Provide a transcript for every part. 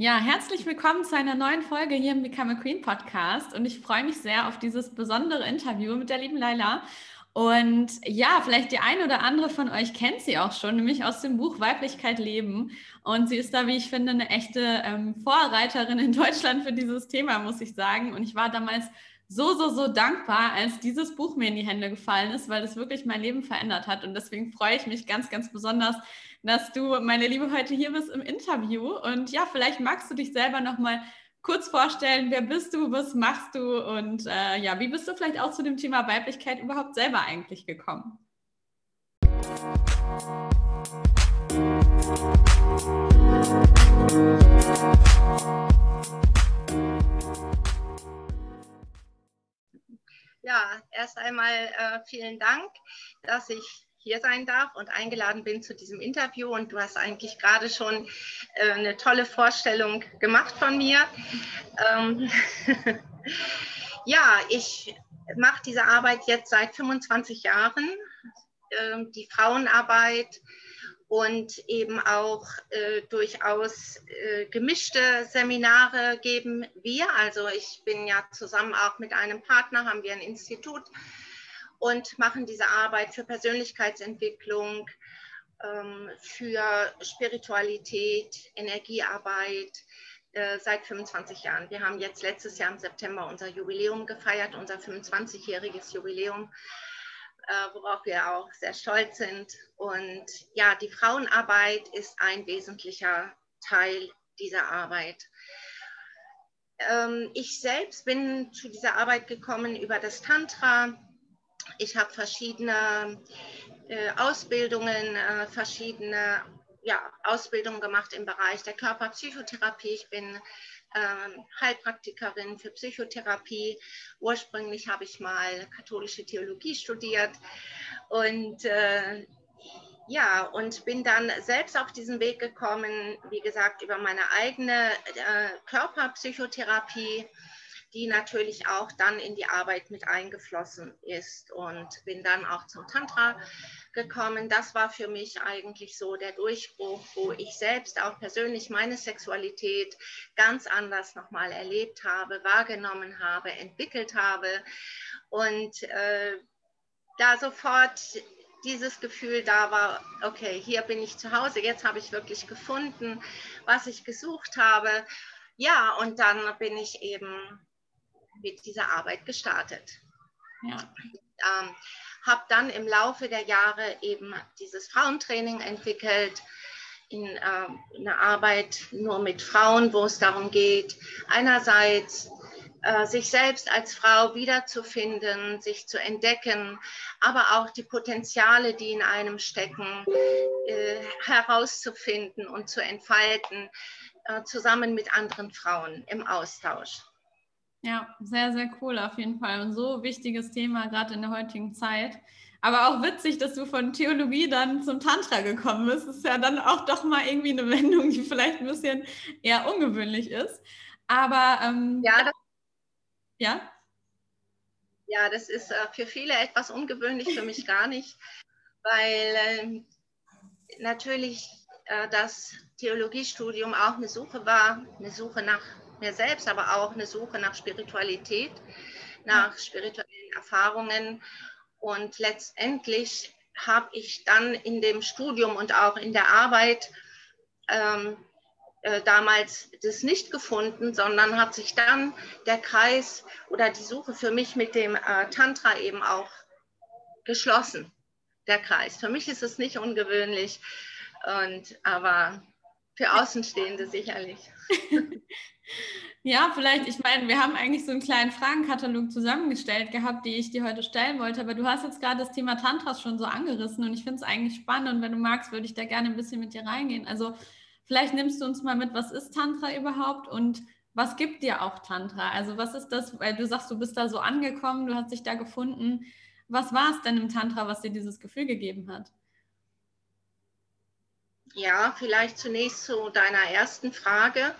Ja, herzlich willkommen zu einer neuen Folge hier im Become a Queen Podcast und ich freue mich sehr auf dieses besondere Interview mit der lieben Laila. Und ja, vielleicht die eine oder andere von euch kennt sie auch schon, nämlich aus dem Buch Weiblichkeit leben. Und sie ist da, wie ich finde, eine echte ähm, Vorreiterin in Deutschland für dieses Thema, muss ich sagen. Und ich war damals so, so, so dankbar, als dieses Buch mir in die Hände gefallen ist, weil es wirklich mein Leben verändert hat. Und deswegen freue ich mich ganz, ganz besonders, dass du, meine Liebe, heute hier bist im Interview. Und ja, vielleicht magst du dich selber noch mal kurz vorstellen, wer bist du, was machst du und äh, ja, wie bist du vielleicht auch zu dem Thema Weiblichkeit überhaupt selber eigentlich gekommen? Ja, erst einmal äh, vielen Dank, dass ich hier sein darf und eingeladen bin zu diesem Interview. Und du hast eigentlich gerade schon äh, eine tolle Vorstellung gemacht von mir. Ähm ja, ich mache diese Arbeit jetzt seit 25 Jahren. Äh, die Frauenarbeit und eben auch äh, durchaus äh, gemischte Seminare geben wir. Also ich bin ja zusammen auch mit einem Partner, haben wir ein Institut und machen diese Arbeit für Persönlichkeitsentwicklung, ähm, für Spiritualität, Energiearbeit äh, seit 25 Jahren. Wir haben jetzt letztes Jahr im September unser Jubiläum gefeiert, unser 25-jähriges Jubiläum äh, worauf wir auch sehr stolz sind. Und ja, die Frauenarbeit ist ein wesentlicher Teil dieser Arbeit. Ähm, ich selbst bin zu dieser Arbeit gekommen über das Tantra. Ich habe verschiedene äh, Ausbildungen, äh, verschiedene ja, Ausbildungen gemacht im Bereich der Körperpsychotherapie. Ich bin Heilpraktikerin für Psychotherapie. Ursprünglich habe ich mal katholische Theologie studiert und äh, ja, und bin dann selbst auf diesen Weg gekommen, wie gesagt, über meine eigene äh, Körperpsychotherapie die natürlich auch dann in die Arbeit mit eingeflossen ist und bin dann auch zum Tantra gekommen. Das war für mich eigentlich so der Durchbruch, wo ich selbst auch persönlich meine Sexualität ganz anders nochmal erlebt habe, wahrgenommen habe, entwickelt habe und äh, da sofort dieses Gefühl da war, okay, hier bin ich zu Hause, jetzt habe ich wirklich gefunden, was ich gesucht habe. Ja, und dann bin ich eben mit dieser Arbeit gestartet. Ja. Ähm, habe dann im Laufe der Jahre eben dieses Frauentraining entwickelt, in äh, einer Arbeit nur mit Frauen, wo es darum geht, einerseits äh, sich selbst als Frau wiederzufinden, sich zu entdecken, aber auch die Potenziale, die in einem stecken, äh, herauszufinden und zu entfalten, äh, zusammen mit anderen Frauen im Austausch. Ja, sehr, sehr cool auf jeden Fall. Und so wichtiges Thema, gerade in der heutigen Zeit. Aber auch witzig, dass du von Theologie dann zum Tantra gekommen bist. Das ist ja dann auch doch mal irgendwie eine Wendung, die vielleicht ein bisschen eher ungewöhnlich ist. Aber ähm, ja, das, ja? Ja, das ist äh, für viele etwas ungewöhnlich, für mich gar nicht, weil äh, natürlich äh, das Theologiestudium auch eine Suche war, eine Suche nach mir selbst, aber auch eine Suche nach Spiritualität, nach spirituellen Erfahrungen. Und letztendlich habe ich dann in dem Studium und auch in der Arbeit ähm, äh, damals das nicht gefunden, sondern hat sich dann der Kreis oder die Suche für mich mit dem äh, Tantra eben auch geschlossen, der Kreis. Für mich ist es nicht ungewöhnlich, und, aber für Außenstehende sicherlich. Ja, vielleicht, ich meine, wir haben eigentlich so einen kleinen Fragenkatalog zusammengestellt gehabt, die ich dir heute stellen wollte, aber du hast jetzt gerade das Thema Tantras schon so angerissen und ich finde es eigentlich spannend und wenn du magst, würde ich da gerne ein bisschen mit dir reingehen. Also vielleicht nimmst du uns mal mit, was ist Tantra überhaupt und was gibt dir auch Tantra? Also was ist das, weil du sagst, du bist da so angekommen, du hast dich da gefunden. Was war es denn im Tantra, was dir dieses Gefühl gegeben hat? Ja, vielleicht zunächst zu deiner ersten Frage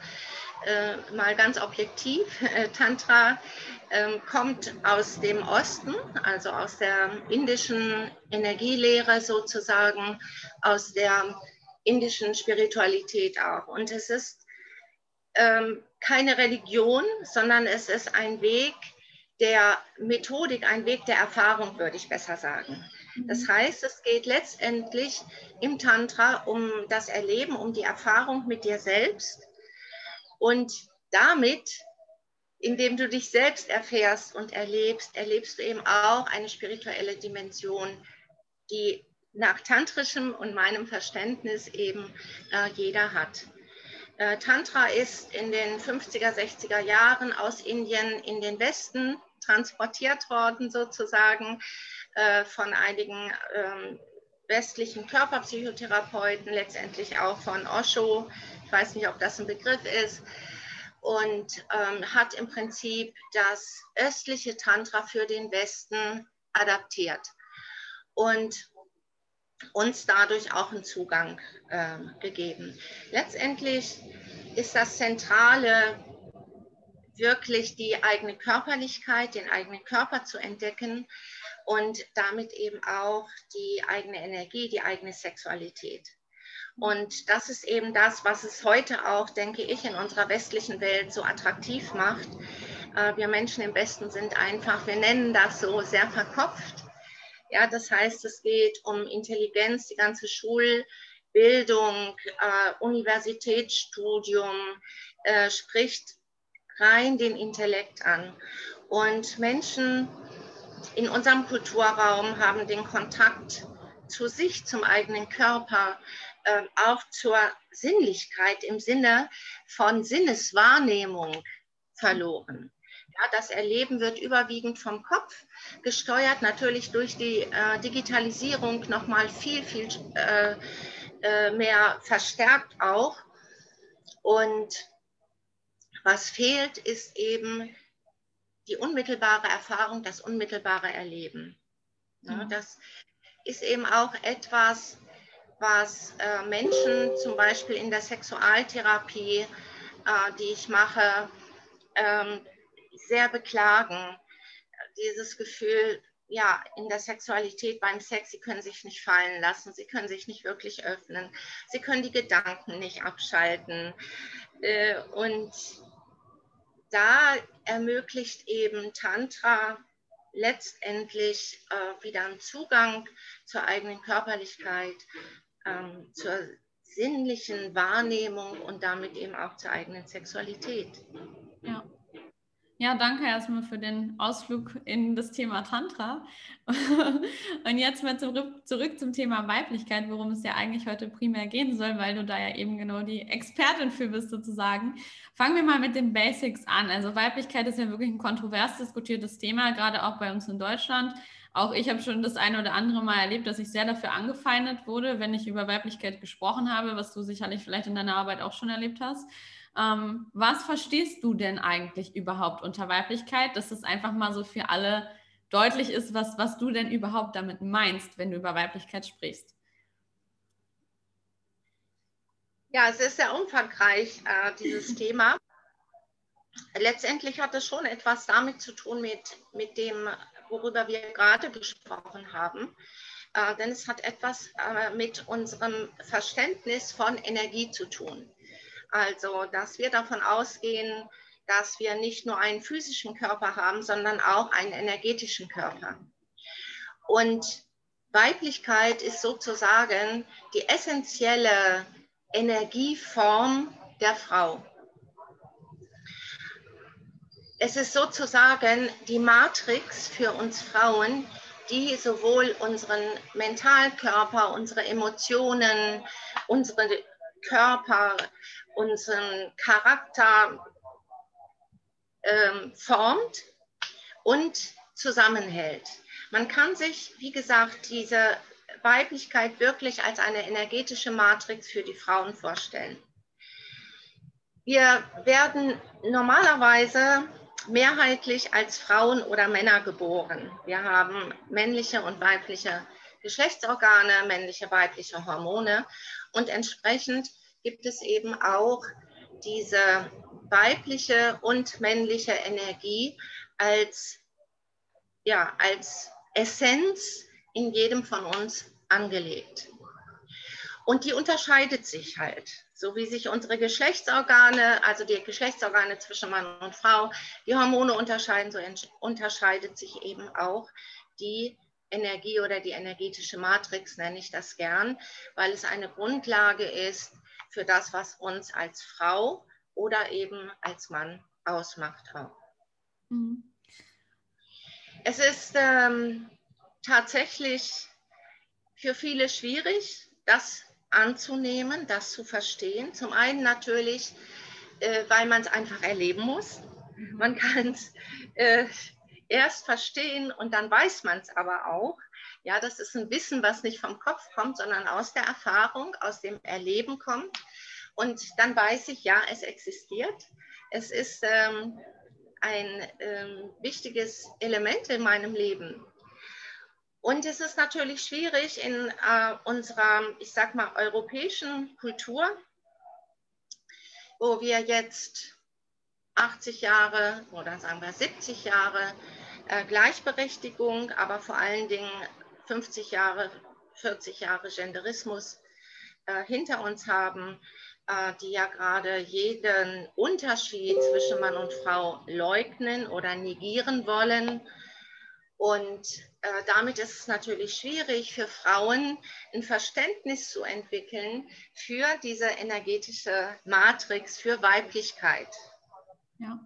äh, mal ganz objektiv, äh, Tantra äh, kommt aus dem Osten, also aus der indischen Energielehre sozusagen, aus der indischen Spiritualität auch. Und es ist ähm, keine Religion, sondern es ist ein Weg der Methodik, ein Weg der Erfahrung, würde ich besser sagen. Das mhm. heißt, es geht letztendlich im Tantra um das Erleben, um die Erfahrung mit dir selbst und damit, indem du dich selbst erfährst und erlebst, erlebst du eben auch eine spirituelle Dimension, die nach tantrischem und meinem Verständnis eben äh, jeder hat. Äh, Tantra ist in den 50er, 60er Jahren aus Indien in den Westen transportiert worden, sozusagen äh, von einigen ähm, westlichen Körperpsychotherapeuten, letztendlich auch von Osho. Ich weiß nicht, ob das ein Begriff ist. Und ähm, hat im Prinzip das östliche Tantra für den Westen adaptiert. Und uns dadurch auch einen Zugang äh, gegeben. Letztendlich ist das Zentrale wirklich die eigene Körperlichkeit, den eigenen Körper zu entdecken und damit eben auch die eigene Energie, die eigene Sexualität. Und das ist eben das, was es heute auch, denke ich, in unserer westlichen Welt so attraktiv macht. Äh, wir Menschen im Westen sind einfach, wir nennen das so, sehr verkopft ja, das heißt, es geht um Intelligenz, die ganze Schulbildung, äh, Universitätsstudium äh, spricht rein den Intellekt an. Und Menschen in unserem Kulturraum haben den Kontakt zu sich, zum eigenen Körper, äh, auch zur Sinnlichkeit im Sinne von Sinneswahrnehmung verloren. Ja, das Erleben wird überwiegend vom Kopf gesteuert, natürlich durch die äh, Digitalisierung nochmal viel, viel äh, äh, mehr verstärkt auch. Und was fehlt, ist eben die unmittelbare Erfahrung, das unmittelbare Erleben. Ja, mhm. Das ist eben auch etwas, was äh, Menschen zum Beispiel in der Sexualtherapie, äh, die ich mache, ähm, sehr beklagen. Dieses Gefühl, ja, in der Sexualität beim Sex, sie können sich nicht fallen lassen, sie können sich nicht wirklich öffnen, sie können die Gedanken nicht abschalten. Äh, und da ermöglicht eben Tantra letztendlich äh, wieder einen Zugang zur eigenen Körperlichkeit, ähm, zur sinnlichen Wahrnehmung und damit eben auch zur eigenen Sexualität. Ja. Ja, danke erstmal für den Ausflug in das Thema Tantra. Und jetzt mal zurück, zum Thema Weiblichkeit, worum es ja eigentlich heute primär gehen soll, weil du da ja eben genau die Expertin für bist sozusagen. Fangen wir mal mit den Basics an. Also Weiblichkeit ist ja wirklich ein kontrovers diskutiertes Thema, gerade auch bei uns in Deutschland. Auch ich habe schon das eine oder andere Mal erlebt, dass ich sehr dafür angefeindet wurde, wenn ich über Weiblichkeit gesprochen habe, was du sicherlich vielleicht in deiner Arbeit auch schon erlebt hast. Ähm, was verstehst du denn eigentlich überhaupt unter Weiblichkeit, dass es einfach mal so für alle deutlich ist, was, was du denn überhaupt damit meinst, wenn du über Weiblichkeit sprichst? Ja, es ist sehr umfangreich, äh, dieses Thema. Letztendlich hat es schon etwas damit zu tun mit, mit dem, worüber wir gerade gesprochen haben. Äh, denn es hat etwas äh, mit unserem Verständnis von Energie zu tun. Also, dass wir davon ausgehen, dass wir nicht nur einen physischen Körper haben, sondern auch einen energetischen Körper. Und Weiblichkeit ist sozusagen die essentielle Energieform der Frau. Es ist sozusagen die Matrix für uns Frauen, die sowohl unseren Mentalkörper, unsere Emotionen, unsere Körper, unseren Charakter ähm, formt und zusammenhält. Man kann sich, wie gesagt, diese Weiblichkeit wirklich als eine energetische Matrix für die Frauen vorstellen. Wir werden normalerweise mehrheitlich als Frauen oder Männer geboren. Wir haben männliche und weibliche Geschlechtsorgane, männliche, weibliche Hormone und entsprechend gibt es eben auch diese weibliche und männliche Energie als, ja, als Essenz in jedem von uns angelegt. Und die unterscheidet sich halt. so wie sich unsere Geschlechtsorgane, also die Geschlechtsorgane zwischen Mann und Frau, die Hormone unterscheiden, so unterscheidet sich eben auch die Energie oder die energetische Matrix, nenne ich das gern, weil es eine Grundlage ist für das, was uns als Frau oder eben als Mann ausmacht auch. Mhm. Es ist ähm, tatsächlich für viele schwierig, das anzunehmen, das zu verstehen. Zum einen natürlich, äh, weil man es einfach erleben muss. Mhm. Man kann es äh, erst verstehen und dann weiß man es aber auch. Ja, das ist ein Wissen, was nicht vom Kopf kommt, sondern aus der Erfahrung, aus dem Erleben kommt. Und dann weiß ich, ja, es existiert. Es ist ähm, ein ähm, wichtiges Element in meinem Leben. Und es ist natürlich schwierig in äh, unserer, ich sag mal, europäischen Kultur, wo wir jetzt 80 Jahre oder sagen wir 70 Jahre äh, Gleichberechtigung, aber vor allen Dingen 50 Jahre, 40 Jahre Genderismus äh, hinter uns haben, äh, die ja gerade jeden Unterschied zwischen Mann und Frau leugnen oder negieren wollen. Und äh, damit ist es natürlich schwierig für Frauen ein Verständnis zu entwickeln für diese energetische Matrix, für Weiblichkeit. Ja,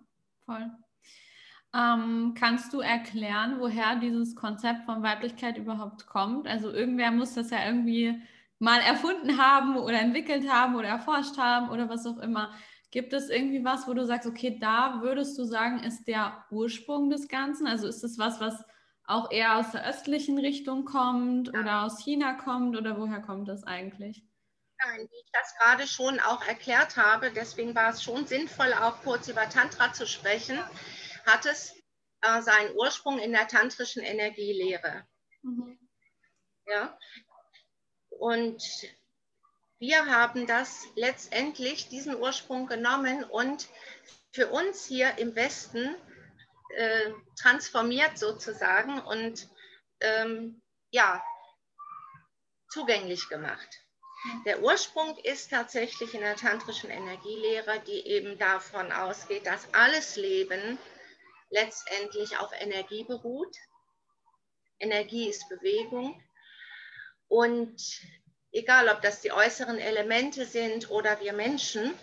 voll. Ähm, kannst du erklären, woher dieses Konzept von Weiblichkeit überhaupt kommt? Also irgendwer muss das ja irgendwie mal erfunden haben oder entwickelt haben oder erforscht haben oder was auch immer. Gibt es irgendwie was, wo du sagst, okay, da würdest du sagen, ist der Ursprung des Ganzen? Also ist es was, was auch eher aus der östlichen Richtung kommt oder aus China kommt oder woher kommt das eigentlich? Nein, wie ich das gerade schon auch erklärt habe, deswegen war es schon sinnvoll, auch kurz über Tantra zu sprechen, hat es äh, seinen Ursprung in der tantrischen Energielehre. Mhm. Ja, und wir haben das letztendlich, diesen Ursprung genommen und für uns hier im Westen äh, transformiert sozusagen und ähm, ja, zugänglich gemacht. Der Ursprung ist tatsächlich in der tantrischen Energielehre, die eben davon ausgeht, dass alles Leben letztendlich auf Energie beruht. Energie ist Bewegung. Und egal, ob das die äußeren Elemente sind oder wir Menschen,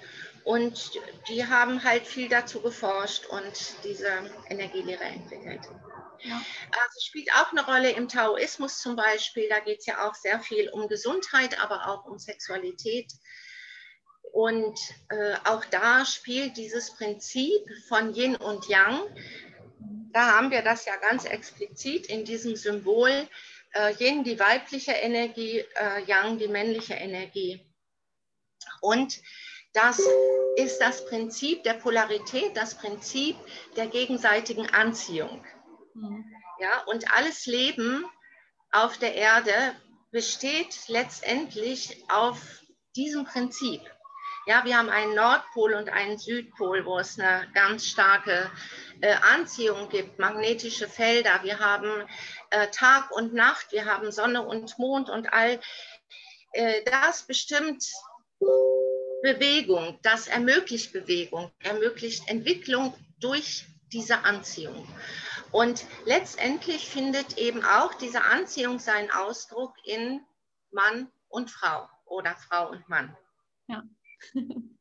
und die haben halt viel dazu geforscht und diese Energielehre entwickelt. Ja. Also spielt auch eine Rolle im Taoismus zum Beispiel. Da geht es ja auch sehr viel um Gesundheit, aber auch um Sexualität. Und äh, auch da spielt dieses Prinzip von Yin und Yang. Da haben wir das ja ganz explizit in diesem Symbol. Äh, Yin die weibliche Energie, äh, Yang die männliche Energie. Und das ist das Prinzip der Polarität, das Prinzip der gegenseitigen Anziehung. Mhm. Ja, und alles Leben auf der Erde besteht letztendlich auf diesem Prinzip. Ja, wir haben einen Nordpol und einen Südpol, wo es eine ganz starke äh, Anziehung gibt, magnetische Felder. Wir haben äh, Tag und Nacht, wir haben Sonne und Mond und all äh, das bestimmt Bewegung, das ermöglicht Bewegung, ermöglicht Entwicklung durch diese Anziehung. Und letztendlich findet eben auch diese Anziehung seinen Ausdruck in Mann und Frau oder Frau und Mann. Ja,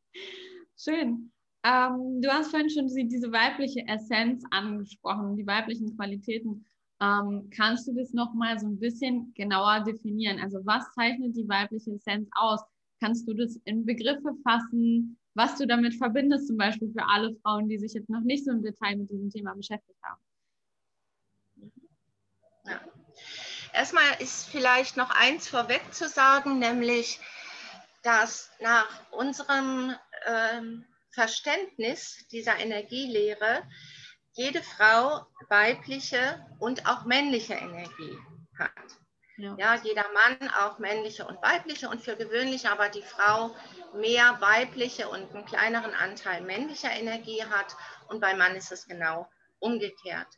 schön. Ähm, du hast vorhin schon diese weibliche Essenz angesprochen, die weiblichen Qualitäten. Ähm, kannst du das nochmal so ein bisschen genauer definieren? Also was zeichnet die weibliche Essenz aus? Kannst du das in Begriffe fassen, was du damit verbindest, zum Beispiel für alle Frauen, die sich jetzt noch nicht so im Detail mit diesem Thema beschäftigt haben? Ja. Erstmal ist vielleicht noch eins vorweg zu sagen, nämlich, dass nach unserem ähm, Verständnis dieser Energielehre jede Frau weibliche und auch männliche Energie hat. Ja. ja. jeder Mann auch männliche und weibliche und für gewöhnlich aber die Frau mehr weibliche und einen kleineren Anteil männlicher Energie hat und beim Mann ist es genau umgekehrt.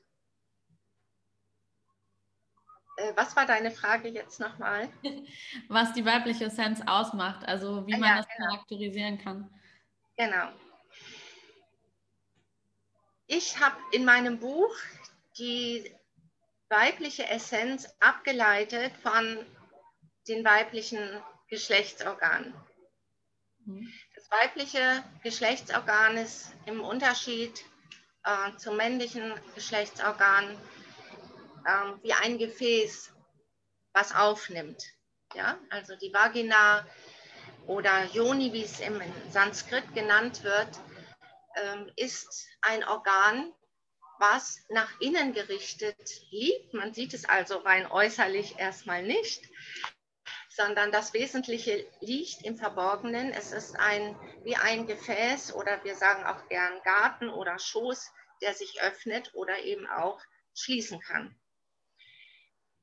Äh, was war deine Frage jetzt nochmal? Was die weibliche Essenz ausmacht, also wie ah, man ja, das genau. charakterisieren kann. Genau. Ich habe in meinem Buch die weibliche Essenz abgeleitet von den weiblichen Geschlechtsorganen. Mhm. Das weibliche Geschlechtsorgan ist im Unterschied äh, zum männlichen Geschlechtsorgan äh, wie ein Gefäß, was aufnimmt. Ja? Also die Vagina oder Yoni, wie es im Sanskrit genannt wird, äh, ist ein Organ, was nach innen gerichtet liegt. Man sieht es also rein äußerlich erstmal nicht, sondern das Wesentliche liegt im Verborgenen. Es ist ein, wie ein Gefäß oder wir sagen auch gern Garten oder Schoß, der sich öffnet oder eben auch schließen kann.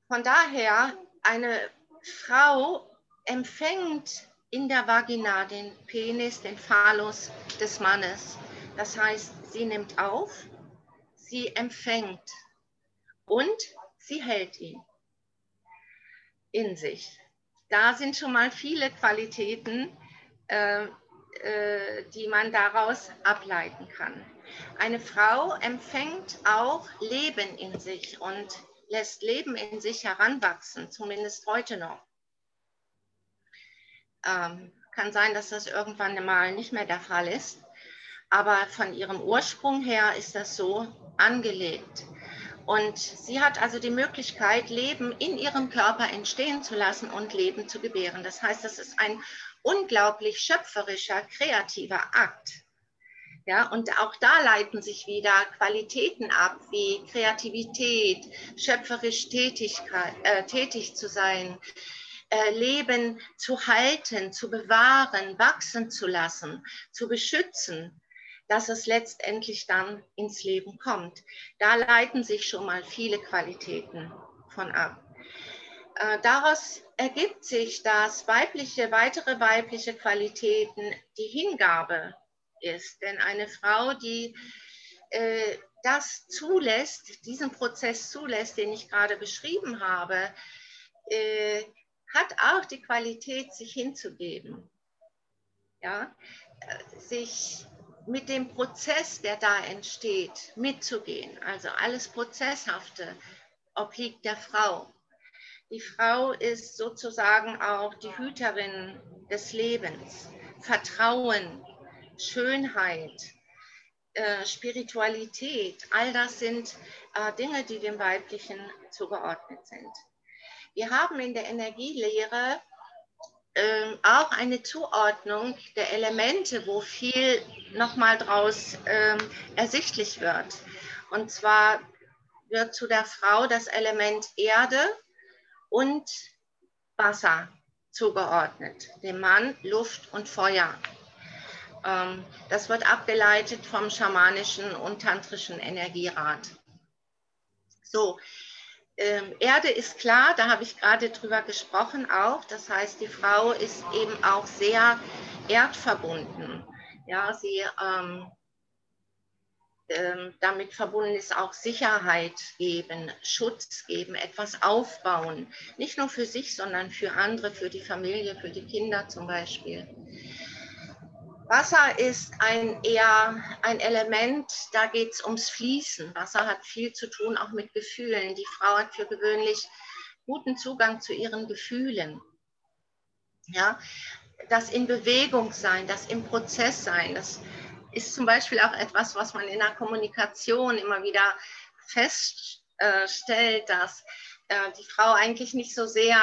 Von daher, eine Frau empfängt in der Vagina den Penis, den Phallus des Mannes. Das heißt, sie nimmt auf, sie empfängt und sie hält ihn in sich da sind schon mal viele Qualitäten, äh, äh, die man daraus ableiten kann. Eine Frau empfängt auch Leben in sich und lässt Leben in sich heranwachsen, zumindest heute noch. Ähm, kann sein, dass das irgendwann mal nicht mehr der Fall ist, aber von ihrem Ursprung her ist das so angelegt. Und sie hat also die Möglichkeit, Leben in ihrem Körper entstehen zu lassen und Leben zu gebären. Das heißt, das ist ein unglaublich schöpferischer, kreativer Akt. Ja, und auch da leiten sich wieder Qualitäten ab, wie Kreativität, schöpferisch Tätigkeit, äh, tätig zu sein, äh, Leben zu halten, zu bewahren, wachsen zu lassen, zu beschützen dass es letztendlich dann ins Leben kommt. Da leiten sich schon mal viele Qualitäten von ab. Äh, daraus ergibt sich, dass weibliche, weitere weibliche Qualitäten die Hingabe ist. Denn eine Frau, die äh, das zulässt, diesen Prozess zulässt, den ich gerade beschrieben habe, äh, hat auch die Qualität, sich hinzugeben. Ja, sich mit dem Prozess, der da entsteht, mitzugehen. Also alles Prozesshafte obliegt der Frau. Die Frau ist sozusagen auch die Hüterin des Lebens. Vertrauen, Schönheit, äh, Spiritualität, all das sind äh, Dinge, die dem Weiblichen zugeordnet sind. Wir haben in der Energielehre ähm, auch eine Zuordnung der Elemente, wo viel nochmal draus ähm, ersichtlich wird. Und zwar wird zu der Frau das Element Erde und Wasser zugeordnet, dem Mann Luft und Feuer. Ähm, das wird abgeleitet vom schamanischen und tantrischen Energierat. So, ähm, Erde ist klar, da habe ich gerade drüber gesprochen auch. Das heißt, die Frau ist eben auch sehr erdverbunden. Ja, sie ähm, ähm, damit verbunden ist auch Sicherheit geben, Schutz geben, etwas aufbauen. Nicht nur für sich, sondern für andere, für die Familie, für die Kinder zum Beispiel. Wasser ist ein eher ein Element, da geht es ums Fließen. Wasser hat viel zu tun auch mit Gefühlen. Die Frau hat für gewöhnlich guten Zugang zu ihren Gefühlen. Ja, das in Bewegung sein, das im Prozess sein, das ist zum Beispiel auch etwas, was man in der Kommunikation immer wieder feststellt, dass äh, die Frau eigentlich nicht so sehr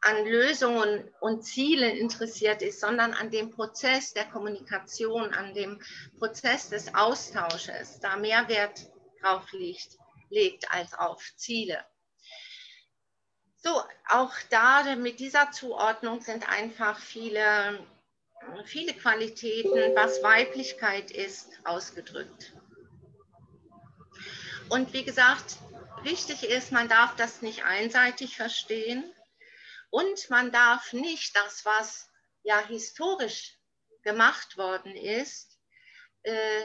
an Lösungen und Zielen interessiert ist, sondern an dem Prozess der Kommunikation, an dem Prozess des Austausches, da mehr Wert drauf liegt, legt als auf Ziele. So, auch da mit dieser Zuordnung sind einfach viele, viele Qualitäten, was Weiblichkeit ist, ausgedrückt. Und wie gesagt, wichtig ist, man darf das nicht einseitig verstehen und man darf nicht das, was ja historisch gemacht worden ist, äh,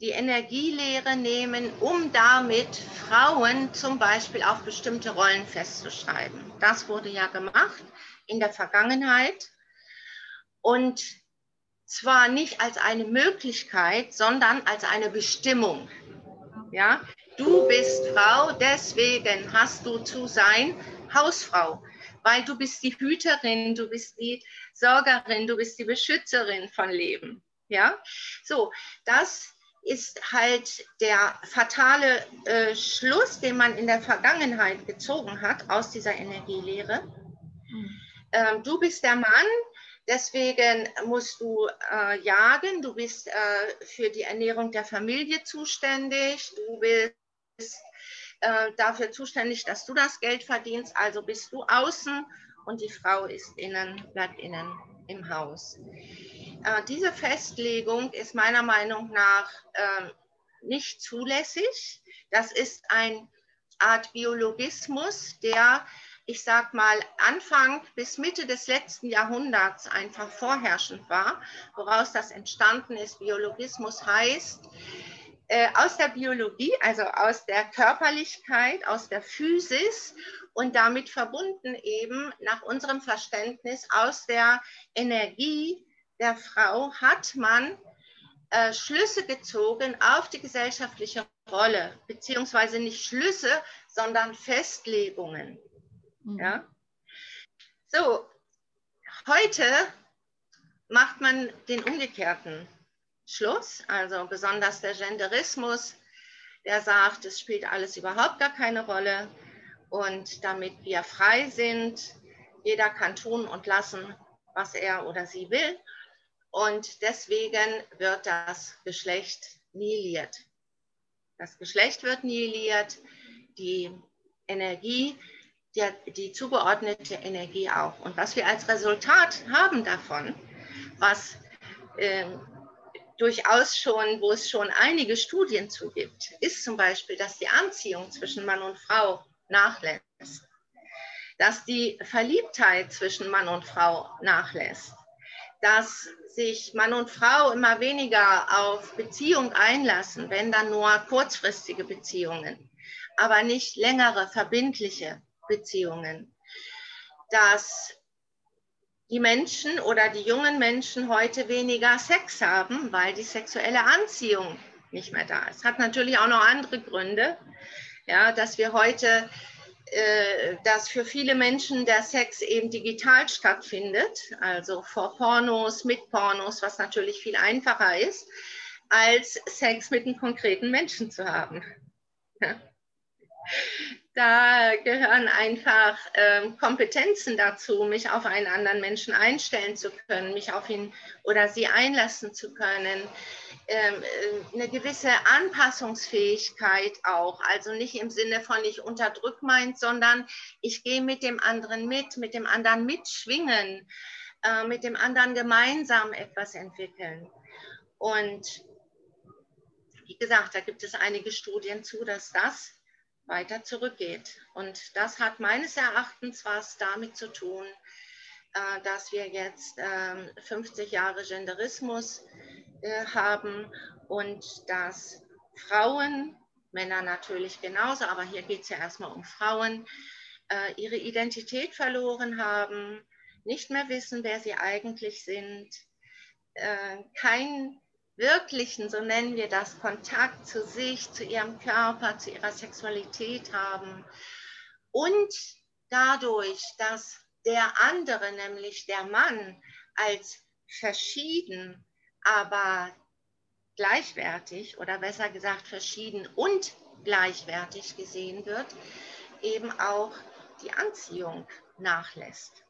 die Energielehre nehmen, um damit Frauen zum Beispiel auf bestimmte Rollen festzuschreiben. Das wurde ja gemacht in der Vergangenheit. Und zwar nicht als eine Möglichkeit, sondern als eine Bestimmung. Ja, du bist Frau, deswegen hast du zu sein Hausfrau, weil du bist die Hüterin, du bist die Sorgerin, du bist die Beschützerin von Leben. Ja, so, das ist halt der fatale äh, Schluss, den man in der Vergangenheit gezogen hat aus dieser Energielehre. Ähm, du bist der Mann, deswegen musst du äh, jagen, du bist äh, für die Ernährung der Familie zuständig, du bist äh, dafür zuständig, dass du das Geld verdienst, also bist du außen und die Frau ist innen, bleibt innen im Haus. Äh, diese Festlegung ist meiner Meinung nach äh, nicht zulässig. Das ist eine Art Biologismus, der, ich sag mal, Anfang bis Mitte des letzten Jahrhunderts einfach vorherrschend war, woraus das entstanden ist. Biologismus heißt, äh, aus der Biologie, also aus der Körperlichkeit, aus der Physis und damit verbunden eben nach unserem Verständnis aus der Energie der Frau hat man äh, Schlüsse gezogen auf die gesellschaftliche Rolle, beziehungsweise nicht Schlüsse, sondern Festlegungen. Mhm. Ja? So, heute macht man den umgekehrten Schluss, also besonders der Genderismus, der sagt, es spielt alles überhaupt gar keine Rolle und damit wir frei sind, jeder kann tun und lassen, was er oder sie will und deswegen wird das Geschlecht nihiliert. Das Geschlecht wird nihiliert, die Energie, die, die zugeordnete Energie auch. Und was wir als Resultat haben davon, was äh, durchaus schon, wo es schon einige Studien zu gibt, ist zum Beispiel, dass die Anziehung zwischen Mann und Frau nachlässt, dass die Verliebtheit zwischen Mann und Frau nachlässt, dass sich Mann und Frau immer weniger auf Beziehung einlassen, wenn dann nur kurzfristige Beziehungen, aber nicht längere verbindliche Beziehungen. Dass die Menschen oder die jungen Menschen heute weniger Sex haben, weil die sexuelle Anziehung nicht mehr da ist. Hat natürlich auch noch andere Gründe, ja, dass wir heute äh, dass für viele Menschen der Sex eben digital stattfindet, also vor Pornos, mit Pornos, was natürlich viel einfacher ist, als Sex mit einem konkreten Menschen zu haben. Ja. Da gehören einfach äh, Kompetenzen dazu, mich auf einen anderen Menschen einstellen zu können, mich auf ihn oder sie einlassen zu können, ähm, äh, eine gewisse Anpassungsfähigkeit auch. Also nicht im Sinne von ich unterdrück meint, sondern ich gehe mit dem anderen mit, mit dem anderen mitschwingen, äh, mit dem anderen gemeinsam etwas entwickeln. Und wie gesagt, da gibt es einige Studien zu, dass das weiter zurückgeht. Und das hat meines Erachtens was damit zu tun, äh, dass wir jetzt 50 ähm, Jahre Genderismus äh, haben und dass Frauen, Männer natürlich genauso, aber hier geht es ja erstmal um Frauen, äh, ihre Identität verloren haben, nicht mehr wissen, wer sie eigentlich sind, keinen wirklichen, so nennen wir das, Kontakt zu sich, zu ihrem Körper, zu ihrer Sexualität haben und dadurch, dass der andere, nämlich der Mann, als verschieden aber gleichwertig oder besser gesagt verschieden und gleichwertig gesehen wird, eben auch die Anziehung nachlässt.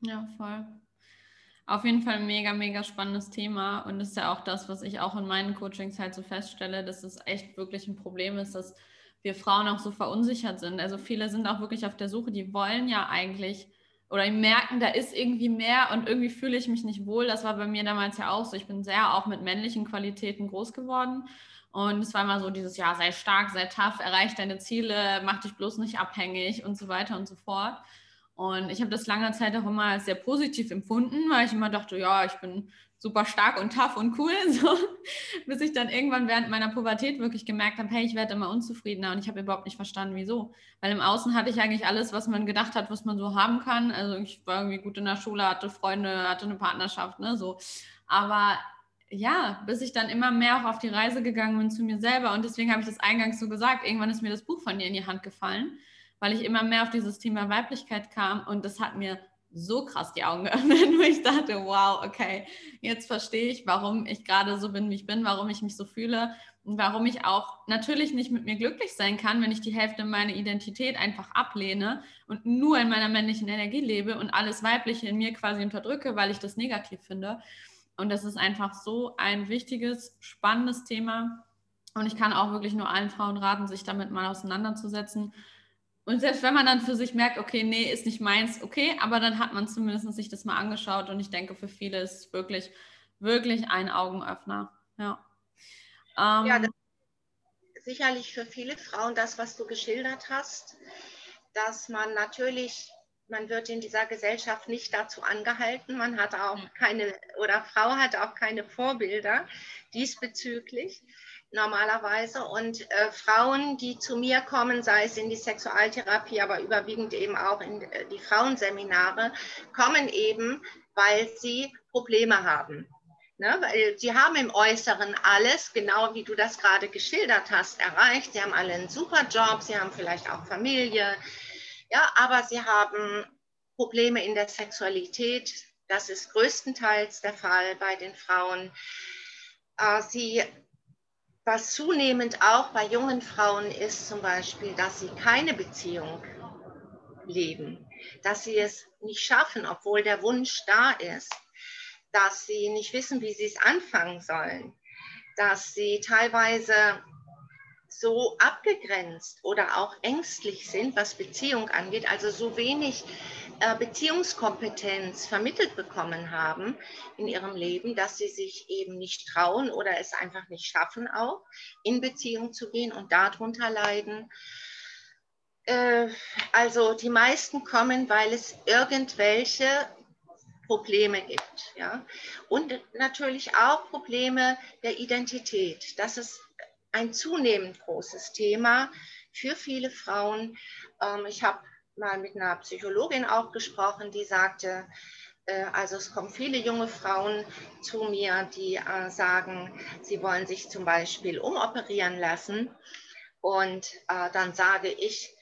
Ja, voll. Auf jeden Fall ein mega, mega spannendes Thema. Und ist ja auch das, was ich auch in meinen Coachings halt so feststelle, dass es echt wirklich ein Problem ist, dass wir Frauen auch so verunsichert sind. Also viele sind auch wirklich auf der Suche, die wollen ja eigentlich oder merken, da ist irgendwie mehr und irgendwie fühle ich mich nicht wohl. Das war bei mir damals ja auch so. Ich bin sehr auch mit männlichen Qualitäten groß geworden. Und es war immer so dieses, ja, sei stark, sei tough, erreich deine Ziele, mach dich bloß nicht abhängig und so weiter und so fort. Und ich habe das lange Zeit auch immer sehr positiv empfunden, weil ich immer dachte, ja, ich bin super stark und tough und cool, so, bis ich dann irgendwann während meiner Pubertät wirklich gemerkt habe, hey, ich werde immer unzufriedener und ich habe überhaupt nicht verstanden, wieso. Weil im Außen hatte ich eigentlich alles, was man gedacht hat, was man so haben kann. Also ich war irgendwie gut in der Schule, hatte Freunde, hatte eine Partnerschaft, ne, so. Aber ja, bis ich dann immer mehr auch auf die Reise gegangen bin zu mir selber und deswegen habe ich das eingangs so gesagt, irgendwann ist mir das Buch von dir in die Hand gefallen weil ich immer mehr auf dieses Thema Weiblichkeit kam und das hat mir so krass die Augen geöffnet, wo ich dachte, wow, okay, jetzt verstehe ich, warum ich gerade so bin, wie ich bin, warum ich mich so fühle und warum ich auch natürlich nicht mit mir glücklich sein kann, wenn ich die Hälfte meiner Identität einfach ablehne und nur in meiner männlichen Energie lebe und alles Weibliche in mir quasi unterdrücke, weil ich das negativ finde. Und das ist einfach so ein wichtiges, spannendes Thema. Und ich kann auch wirklich nur allen Frauen raten, sich damit mal auseinanderzusetzen und selbst wenn man dann für sich merkt, okay, nee, ist nicht meins, okay, aber dann hat man zumindest sich das mal angeschaut und ich denke, für viele ist es wirklich, wirklich ein Augenöffner. Ja. Ähm, ja, sicherlich für viele Frauen das, was du geschildert hast, dass man natürlich, man wird in dieser Gesellschaft nicht dazu angehalten, man hat auch keine, oder Frau hat auch keine Vorbilder diesbezüglich normalerweise. Und äh, Frauen, die zu mir kommen, sei es in die Sexualtherapie, aber überwiegend eben auch in äh, die Frauenseminare, kommen eben, weil sie Probleme haben. Ne? Weil sie haben im Äußeren alles, genau wie du das gerade geschildert hast, erreicht. Sie haben alle einen super Job, sie haben vielleicht auch Familie, ja, aber sie haben Probleme in der Sexualität. Das ist größtenteils der Fall bei den Frauen. Äh, sie was zunehmend auch bei jungen Frauen ist zum Beispiel, dass sie keine Beziehung leben, dass sie es nicht schaffen, obwohl der Wunsch da ist, dass sie nicht wissen, wie sie es anfangen sollen, dass sie teilweise so abgegrenzt oder auch ängstlich sind, was Beziehung angeht, also so wenig Beziehungskompetenz vermittelt bekommen haben in ihrem Leben, dass sie sich eben nicht trauen oder es einfach nicht schaffen, auch in Beziehung zu gehen und darunter leiden. Äh, also die meisten kommen, weil es irgendwelche Probleme gibt. Ja? Und natürlich auch Probleme der Identität. Das ist ein zunehmend großes Thema für viele Frauen. Ähm, ich habe mal mit einer Psychologin auch gesprochen, die sagte, äh, also es kommen viele junge Frauen zu mir, die äh, sagen, sie wollen sich zum Beispiel umoperieren lassen. Und äh, dann sage ich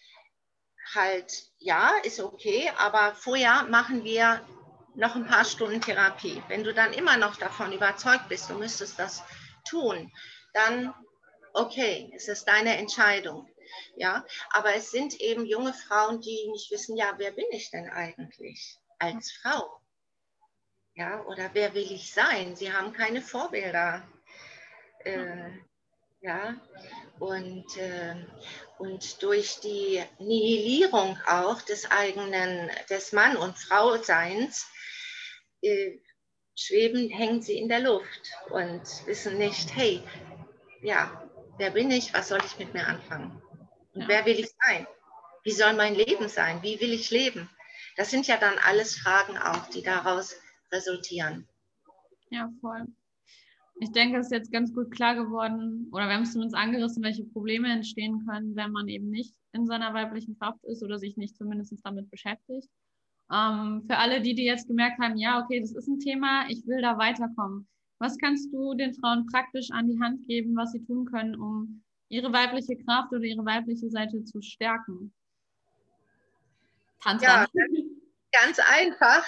halt, ja, ist okay, aber vorher machen wir noch ein paar Stunden Therapie. Wenn du dann immer noch davon überzeugt bist, du müsstest das tun, dann okay, es ist deine Entscheidung. Ja, aber es sind eben junge Frauen, die nicht wissen, ja, wer bin ich denn eigentlich als Frau? Ja, oder wer will ich sein? Sie haben keine Vorbilder. Äh, ja, und, äh, und durch die Nihilierung auch des eigenen, des Mann- und Frau-Seins, äh, schweben, hängen sie in der Luft und wissen nicht, hey, ja, wer bin ich, was soll ich mit mir anfangen? Und ja. wer will ich sein? Wie soll mein Leben sein? Wie will ich leben? Das sind ja dann alles Fragen auch, die daraus resultieren. Ja, voll. Ich denke, es ist jetzt ganz gut klar geworden, oder wir haben es zumindest angerissen, welche Probleme entstehen können, wenn man eben nicht in seiner weiblichen Kraft ist oder sich nicht zumindest damit beschäftigt. Ähm, für alle, die, die jetzt gemerkt haben, ja, okay, das ist ein Thema, ich will da weiterkommen. Was kannst du den Frauen praktisch an die Hand geben, was sie tun können, um ihre weibliche Kraft oder ihre weibliche Seite zu stärken? Tantra. Ja, ganz einfach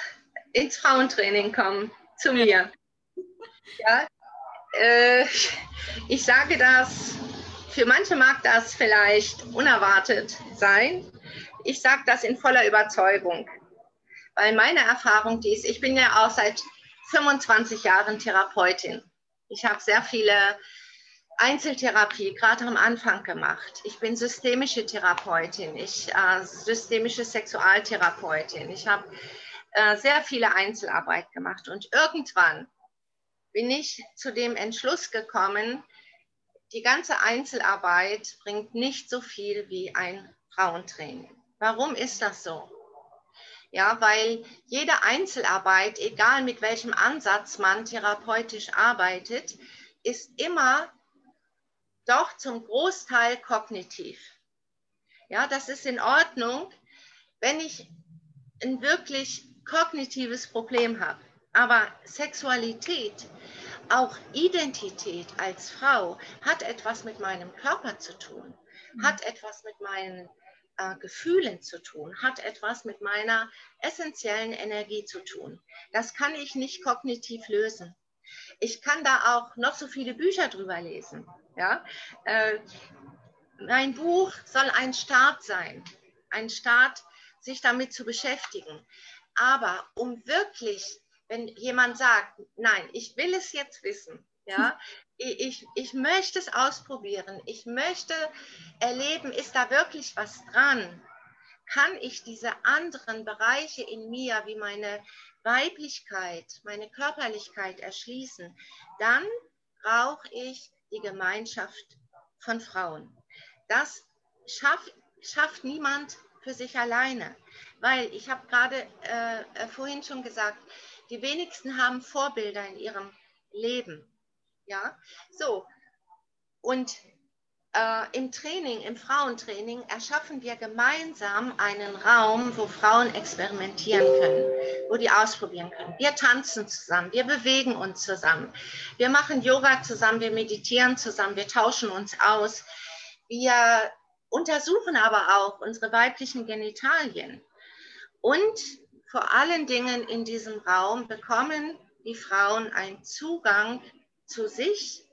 ins Frauentraining kommen, zu mir. Ja, äh, ich sage das, für manche mag das vielleicht unerwartet sein. Ich sage das in voller Überzeugung, weil meine Erfahrung ist, ich bin ja auch seit 25 Jahren Therapeutin. Ich habe sehr viele Einzeltherapie gerade am Anfang gemacht. Ich bin systemische Therapeutin, ich äh, systemische Sexualtherapeutin. Ich habe äh, sehr viele Einzelarbeit gemacht und irgendwann bin ich zu dem Entschluss gekommen, die ganze Einzelarbeit bringt nicht so viel wie ein Frauentraining. Warum ist das so? Ja, weil jede Einzelarbeit, egal mit welchem Ansatz man therapeutisch arbeitet, ist immer doch zum Großteil kognitiv. Ja, das ist in Ordnung, wenn ich ein wirklich kognitives Problem habe. Aber Sexualität, auch Identität als Frau, hat etwas mit meinem Körper zu tun, hat etwas mit meinen äh, Gefühlen zu tun, hat etwas mit meiner essentiellen Energie zu tun. Das kann ich nicht kognitiv lösen. Ich kann da auch noch so viele Bücher drüber lesen. Ja? Äh, mein Buch soll ein Start sein, ein Start, sich damit zu beschäftigen. Aber um wirklich, wenn jemand sagt, nein, ich will es jetzt wissen, ja, ich, ich möchte es ausprobieren, ich möchte erleben, ist da wirklich was dran? Kann ich diese anderen Bereiche in mir, wie meine Weiblichkeit, meine Körperlichkeit erschließen? Dann brauche ich die Gemeinschaft von Frauen. Das schafft, schafft niemand für sich alleine, weil ich habe gerade äh, äh, vorhin schon gesagt, die wenigsten haben Vorbilder in ihrem Leben. Ja, so. Und äh, im Training, im Frauentraining, erschaffen wir gemeinsam einen Raum, wo Frauen experimentieren können, wo die ausprobieren können. Wir tanzen zusammen, wir bewegen uns zusammen, wir machen Yoga zusammen, wir meditieren zusammen, wir tauschen uns aus. Wir untersuchen aber auch unsere weiblichen Genitalien. Und vor allen Dingen in diesem Raum bekommen die Frauen einen Zugang zu sich,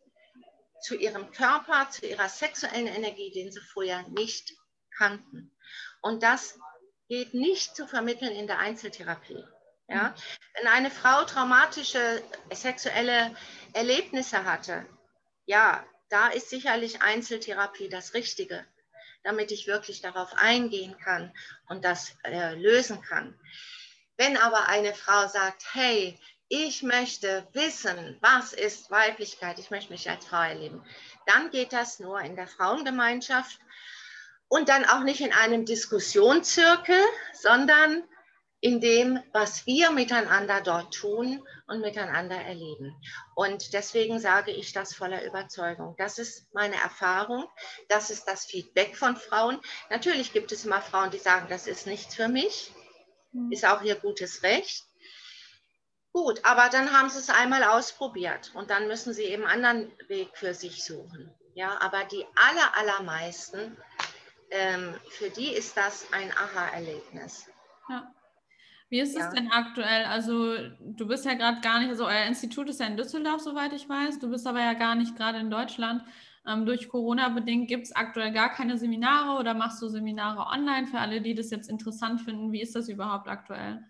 zu ihrem Körper, zu ihrer sexuellen Energie, den sie vorher nicht kannten. Und das geht nicht zu vermitteln in der Einzeltherapie. Ja? Wenn eine Frau traumatische sexuelle Erlebnisse hatte, ja, da ist sicherlich Einzeltherapie das Richtige, damit ich wirklich darauf eingehen kann und das äh, lösen kann. Wenn aber eine Frau sagt, hey, ich möchte wissen, was ist Weiblichkeit, ich möchte mich als Frau erleben, dann geht das nur in der Frauengemeinschaft und dann auch nicht in einem Diskussionszirkel, sondern in dem, was wir miteinander dort tun und miteinander erleben. Und deswegen sage ich das voller Überzeugung. Das ist meine Erfahrung, das ist das Feedback von Frauen. Natürlich gibt es immer Frauen, die sagen, das ist nichts für mich, hm. ist auch ihr gutes Recht. Gut, aber dann haben sie es einmal ausprobiert und dann müssen sie eben einen anderen Weg für sich suchen. Ja, aber die aller, allermeisten, ähm, für die ist das ein Aha-Erlebnis. Ja. Wie ist es ja. denn aktuell? Also du bist ja gerade gar nicht, also euer Institut ist ja in Düsseldorf, soweit ich weiß. Du bist aber ja gar nicht gerade in Deutschland. Ähm, durch Corona bedingt gibt es aktuell gar keine Seminare oder machst du Seminare online für alle, die das jetzt interessant finden? Wie ist das überhaupt aktuell?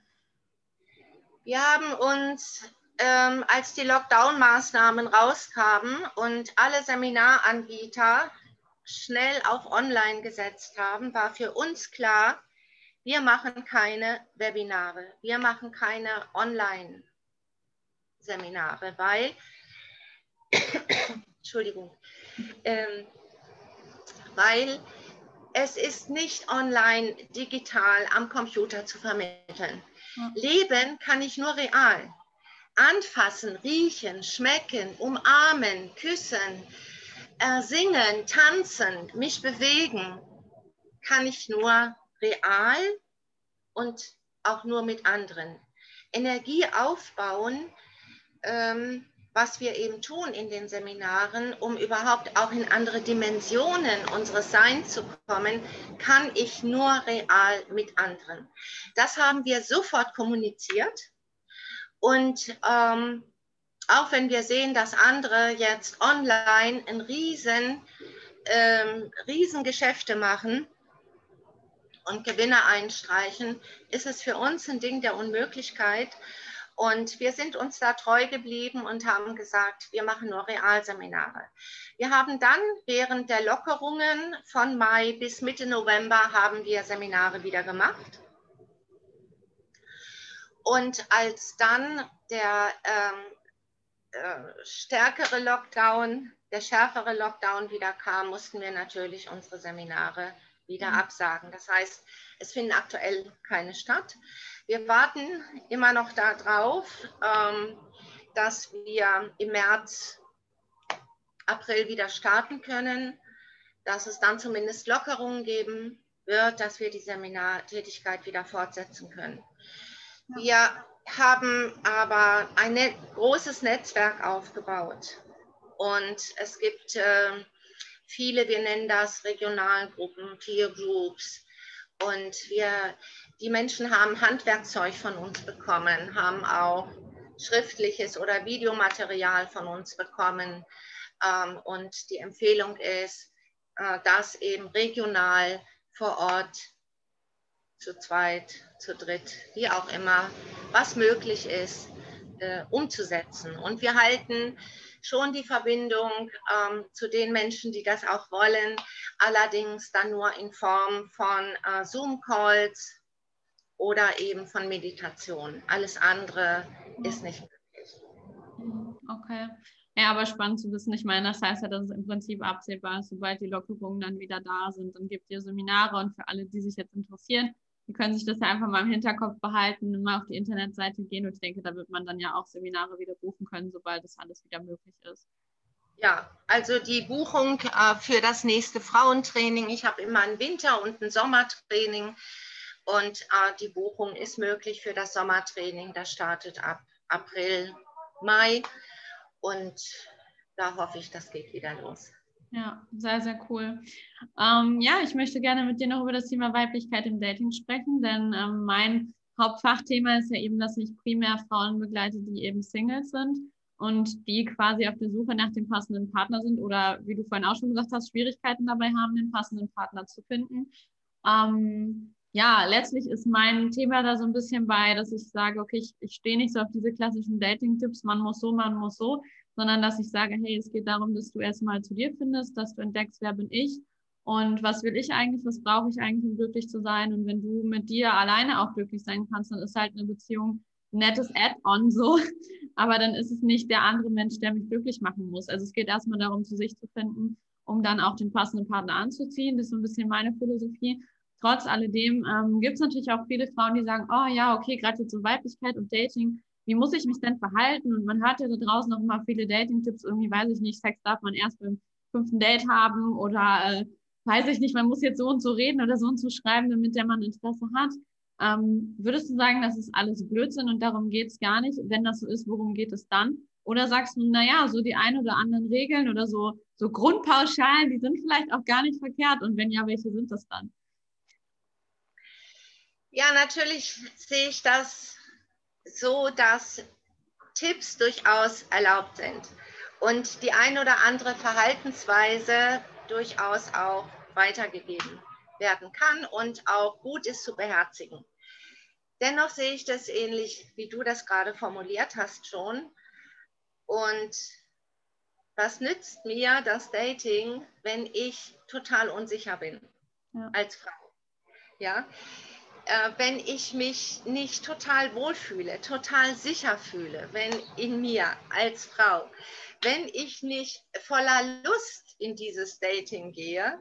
Wir haben uns, ähm, als die Lockdown-Maßnahmen rauskamen und alle Seminaranbieter schnell auf Online gesetzt haben, war für uns klar, wir machen keine Webinare, wir machen keine Online-Seminare, weil, Entschuldigung, ähm, weil es ist nicht online digital am Computer zu vermitteln. Leben kann ich nur real. Anfassen, riechen, schmecken, umarmen, küssen, äh, singen, tanzen, mich bewegen, kann ich nur real und auch nur mit anderen. Energie aufbauen, ähm, was wir eben tun in den Seminaren, um überhaupt auch in andere Dimensionen unseres Seins zu kommen, kann ich nur real mit anderen. Das haben wir sofort kommuniziert. Und ähm, auch wenn wir sehen, dass andere jetzt online ein riesen, ähm, riesen Geschäfte machen und Gewinne einstreichen, ist es für uns ein Ding der Unmöglichkeit, und wir sind uns da treu geblieben und haben gesagt, wir machen nur Realseminare. Wir haben dann während der Lockerungen von Mai bis Mitte November haben wir Seminare wieder gemacht. Und als dann der ähm, äh, stärkere Lockdown, der schärfere Lockdown wieder kam, mussten wir natürlich unsere Seminare wieder mhm. absagen. Das heißt, es finden aktuell keine statt. wir warten immer noch darauf, ähm, dass wir im März, April wieder starten können, dass es dann zumindest Lockerungen geben wird, dass wir die Seminartätigkeit wieder fortsetzen können. Wir haben aber ein großes Netzwerk aufgebaut und es gibt äh, viele, wir nennen das Regionalgruppen, Peer Groups und wir, die Menschen haben Handwerkzeug von uns bekommen, haben auch schriftliches oder Videomaterial von uns bekommen ähm, und die Empfehlung ist, äh, das eben regional vor Ort zu zweit, zu dritt, wie auch immer, was möglich ist, äh, umzusetzen. Und wir halten schon die Verbindung ähm, zu den Menschen, die das auch wollen, allerdings dann nur in Form von äh, Zoom-Calls oder eben von Meditation. Alles andere ist nicht möglich. Okay. Ja, aber spannend zu wissen. Ich meine, das heißt ja, dass es im Prinzip absehbar ist, sobald die Lockerungen dann wieder da sind. Dann gibt ihr Seminare und für alle, die sich jetzt interessieren, die können sich das ja einfach mal im Hinterkopf behalten mal auf die Internetseite gehen. Und ich denke, da wird man dann ja auch Seminare wieder buchen können, sobald das alles wieder möglich ist. Ja, also die Buchung äh, für das nächste Frauentraining. Ich habe immer ein Winter- und ein Sommertraining. Und äh, die Buchung ist möglich für das Sommertraining. Das startet ab April, Mai. Und da hoffe ich, das geht wieder los. Ja, sehr, sehr cool. Ähm, ja, ich möchte gerne mit dir noch über das Thema Weiblichkeit im Dating sprechen, denn ähm, mein Hauptfachthema ist ja eben, dass ich primär Frauen begleite, die eben Singles sind und die quasi auf der Suche nach dem passenden Partner sind oder, wie du vorhin auch schon gesagt hast, Schwierigkeiten dabei haben, den passenden Partner zu finden. Ähm, ja, letztlich ist mein Thema da so ein bisschen bei, dass ich sage, okay, ich, ich stehe nicht so auf diese klassischen Dating-Tipps, man muss so, man muss so, sondern dass ich sage, hey, es geht darum, dass du erstmal zu dir findest, dass du entdeckst, wer bin ich und was will ich eigentlich, was brauche ich eigentlich, um glücklich zu sein. Und wenn du mit dir alleine auch glücklich sein kannst, dann ist halt eine Beziehung ein nettes Add-on so, aber dann ist es nicht der andere Mensch, der mich glücklich machen muss. Also es geht erstmal darum, zu sich zu finden, um dann auch den passenden Partner anzuziehen. Das ist so ein bisschen meine Philosophie. Trotz alledem ähm, gibt es natürlich auch viele Frauen, die sagen, oh ja, okay, gerade jetzt so Weiblichkeit und Dating, wie muss ich mich denn verhalten? Und man hört ja da draußen auch immer viele Dating-Tipps, irgendwie weiß ich nicht, Sex darf man erst beim fünften Date haben oder äh, weiß ich nicht, man muss jetzt so und so reden oder so und so schreiben, damit der Mann Interesse hat. Ähm, würdest du sagen, das ist alles Blödsinn und darum geht es gar nicht? Wenn das so ist, worum geht es dann? Oder sagst du, naja, so die ein oder anderen Regeln oder so, so Grundpauschalen, die sind vielleicht auch gar nicht verkehrt. Und wenn ja, welche sind das dann? Ja, natürlich sehe ich das so, dass Tipps durchaus erlaubt sind und die ein oder andere Verhaltensweise durchaus auch weitergegeben werden kann und auch gut ist zu beherzigen. Dennoch sehe ich das ähnlich, wie du das gerade formuliert hast schon. Und was nützt mir das Dating, wenn ich total unsicher bin ja. als Frau? Ja, äh, wenn ich mich nicht total wohlfühle, total sicher fühle, wenn in mir als Frau, wenn ich nicht voller Lust in dieses Dating gehe,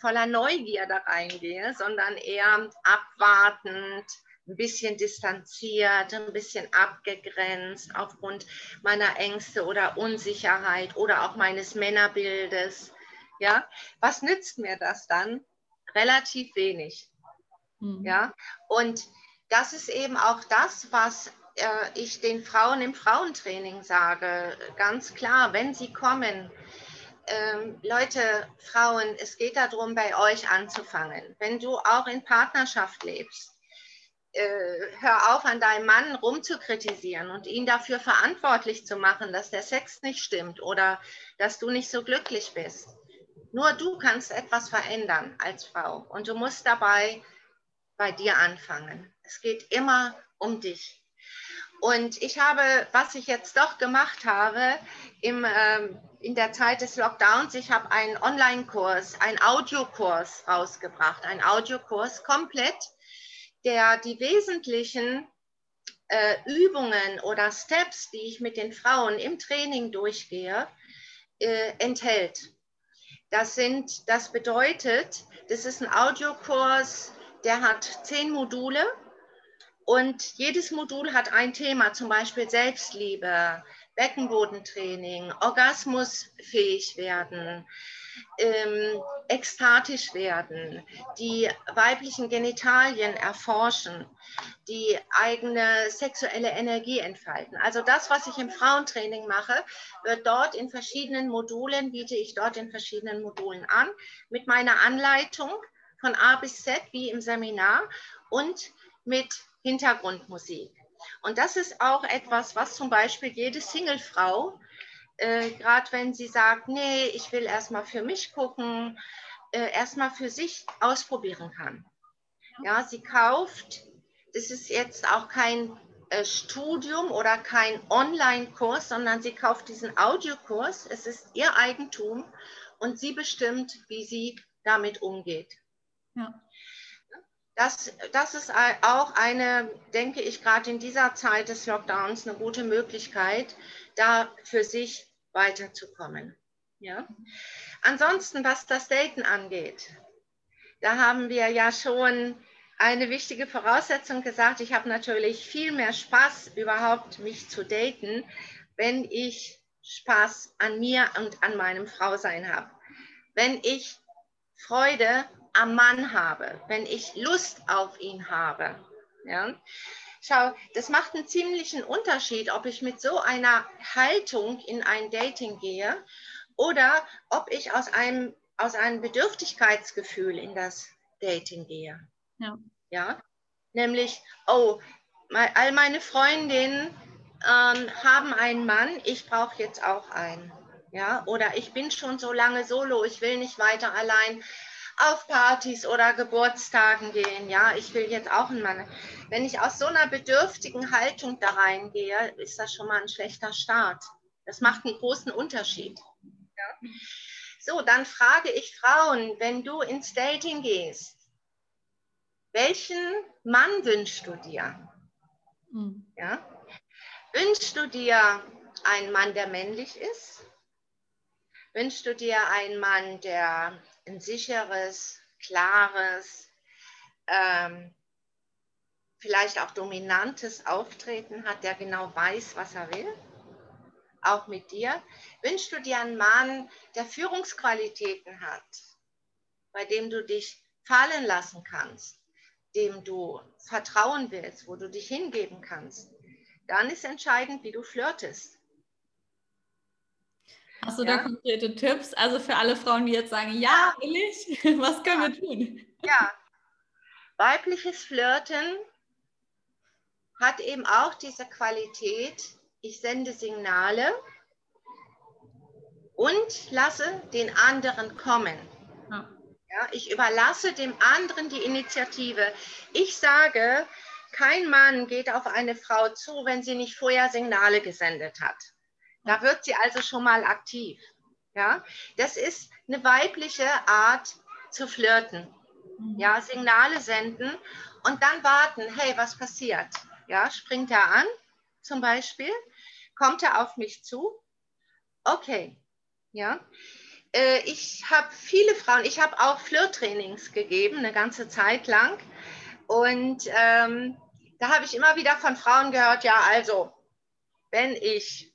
voller Neugier da reingehe, sondern eher abwartend, ein bisschen distanziert, ein bisschen abgegrenzt aufgrund meiner Ängste oder Unsicherheit oder auch meines Männerbildes. Ja, was nützt mir das dann? Relativ wenig. Mhm. Ja, und das ist eben auch das, was äh, ich den Frauen im Frauentraining sage. Ganz klar, wenn sie kommen, ähm, Leute, Frauen, es geht darum, bei euch anzufangen. Wenn du auch in Partnerschaft lebst, äh, hör auf, an deinem Mann rumzukritisieren und ihn dafür verantwortlich zu machen, dass der Sex nicht stimmt oder dass du nicht so glücklich bist. Nur du kannst etwas verändern als Frau und du musst dabei bei dir anfangen. Es geht immer um dich. Und ich habe, was ich jetzt doch gemacht habe, im, ähm, in der Zeit des Lockdowns, ich habe einen Online-Kurs, einen Audiokurs rausgebracht, einen Audiokurs komplett, der die wesentlichen äh, Übungen oder Steps, die ich mit den Frauen im Training durchgehe, äh, enthält. Das sind, das bedeutet, das ist ein Audiokurs, der hat zehn Module Und jedes Modul hat ein Thema, zum Beispiel Selbstliebe, Beckenbodentraining, orgasmusfähig werden, ähm, ekstatisch werden, die weiblichen Genitalien erforschen, die eigene sexuelle Energie entfalten. Also das, was ich im Frauentraining mache, wird dort in verschiedenen Modulen, biete ich dort in verschiedenen Modulen an, mit meiner Anleitung von A bis Z wie im Seminar und mit Hintergrundmusik. Und das ist auch etwas, was zum Beispiel jede Singlefrau, äh, gerade wenn sie sagt, nee, ich will erstmal für mich gucken, äh, erstmal für sich ausprobieren kann. Ja, sie kauft, das ist jetzt auch kein äh, Studium oder kein Online-Kurs, sondern sie kauft diesen Audiokurs. Es ist ihr Eigentum und sie bestimmt, wie sie damit umgeht. Ja. Das, das ist auch eine, denke ich, gerade in dieser Zeit des Lockdowns eine gute Möglichkeit, da für sich weiterzukommen. Ja? Ansonsten, was das Daten angeht, da haben wir ja schon eine wichtige Voraussetzung gesagt. Ich habe natürlich viel mehr Spaß überhaupt, mich zu daten, wenn ich Spaß an mir und an meinem Frausein habe. Wenn ich Freude am Mann habe, wenn ich Lust auf ihn habe. Ja? Schau, das macht einen ziemlichen Unterschied, ob ich mit so einer Haltung in ein Dating gehe oder ob ich aus einem, aus einem Bedürftigkeitsgefühl in das Dating gehe. Ja. ja? Nämlich, oh, all meine Freundinnen ähm, haben einen Mann, ich brauche jetzt auch einen. Ja? Oder ich bin schon so lange solo, ich will nicht weiter allein auf Partys oder Geburtstagen gehen. Ja, ich will jetzt auch einen Mann. Wenn ich aus so einer bedürftigen Haltung da reingehe, ist das schon mal ein schlechter Start. Das macht einen großen Unterschied. Ja? So, dann frage ich Frauen, wenn du ins Dating gehst, welchen Mann wünschst du dir? Mhm. Ja? Wünschst du dir einen Mann, der männlich ist? Wünschst du dir einen Mann, der ein sicheres, klares, ähm, vielleicht auch dominantes Auftreten hat, der genau weiß, was er will? Auch mit dir? Wünschst du dir einen Mann, der Führungsqualitäten hat, bei dem du dich fallen lassen kannst, dem du vertrauen willst, wo du dich hingeben kannst? Dann ist entscheidend, wie du flirtest. Hast du ja. da konkrete Tipps? Also für alle Frauen, die jetzt sagen, ja, will ich, was können wir tun? Ja, weibliches Flirten hat eben auch diese Qualität, ich sende Signale und lasse den anderen kommen. Ja. Ja, ich überlasse dem anderen die Initiative. Ich sage, kein Mann geht auf eine Frau zu, wenn sie nicht vorher Signale gesendet hat. Da wird sie also schon mal aktiv. Ja, das ist eine weibliche Art zu flirten. Mhm. Ja, Signale senden und dann warten. Hey, was passiert? Ja, springt er an, zum Beispiel? Kommt er auf mich zu? Okay. Ja, äh, ich habe viele Frauen, ich habe auch Flirttrainings gegeben, eine ganze Zeit lang. Und ähm, da habe ich immer wieder von Frauen gehört, ja, also, wenn ich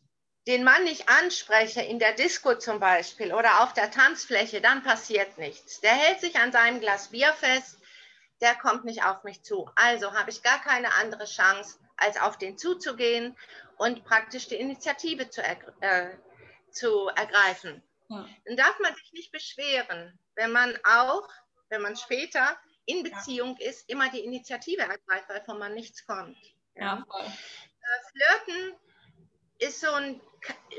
den Mann nicht anspreche, in der Disco zum Beispiel oder auf der Tanzfläche, dann passiert nichts. Der hält sich an seinem Glas Bier fest, der kommt nicht auf mich zu. Also habe ich gar keine andere Chance, als auf den zuzugehen und praktisch die Initiative zu, ergr äh, zu ergreifen. Ja. Dann darf man sich nicht beschweren, wenn man auch, wenn man später in Beziehung ja. ist, immer die Initiative ergreift, weil von man nichts kommt. Ja. äh, Flirten ist so ein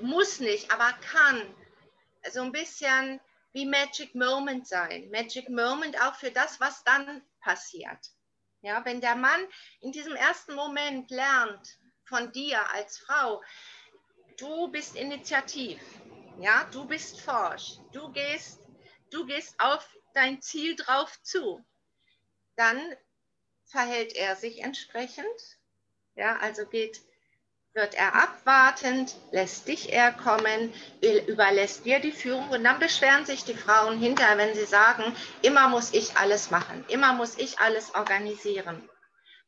muss nicht, aber kann. So ein bisschen wie Magic Moment sein. Magic Moment auch für das, was dann passiert. Ja, wenn der Mann in diesem ersten Moment lernt von dir als Frau, du bist initiativ, ja, du bist forsch, du gehst, du gehst auf dein Ziel drauf zu, dann verhält er sich entsprechend, ja, also geht wird er abwartend, lässt dich er kommen, überlässt dir die Führung und dann beschweren sich die Frauen hinterher, wenn sie sagen, immer muss ich alles machen, immer muss ich alles organisieren.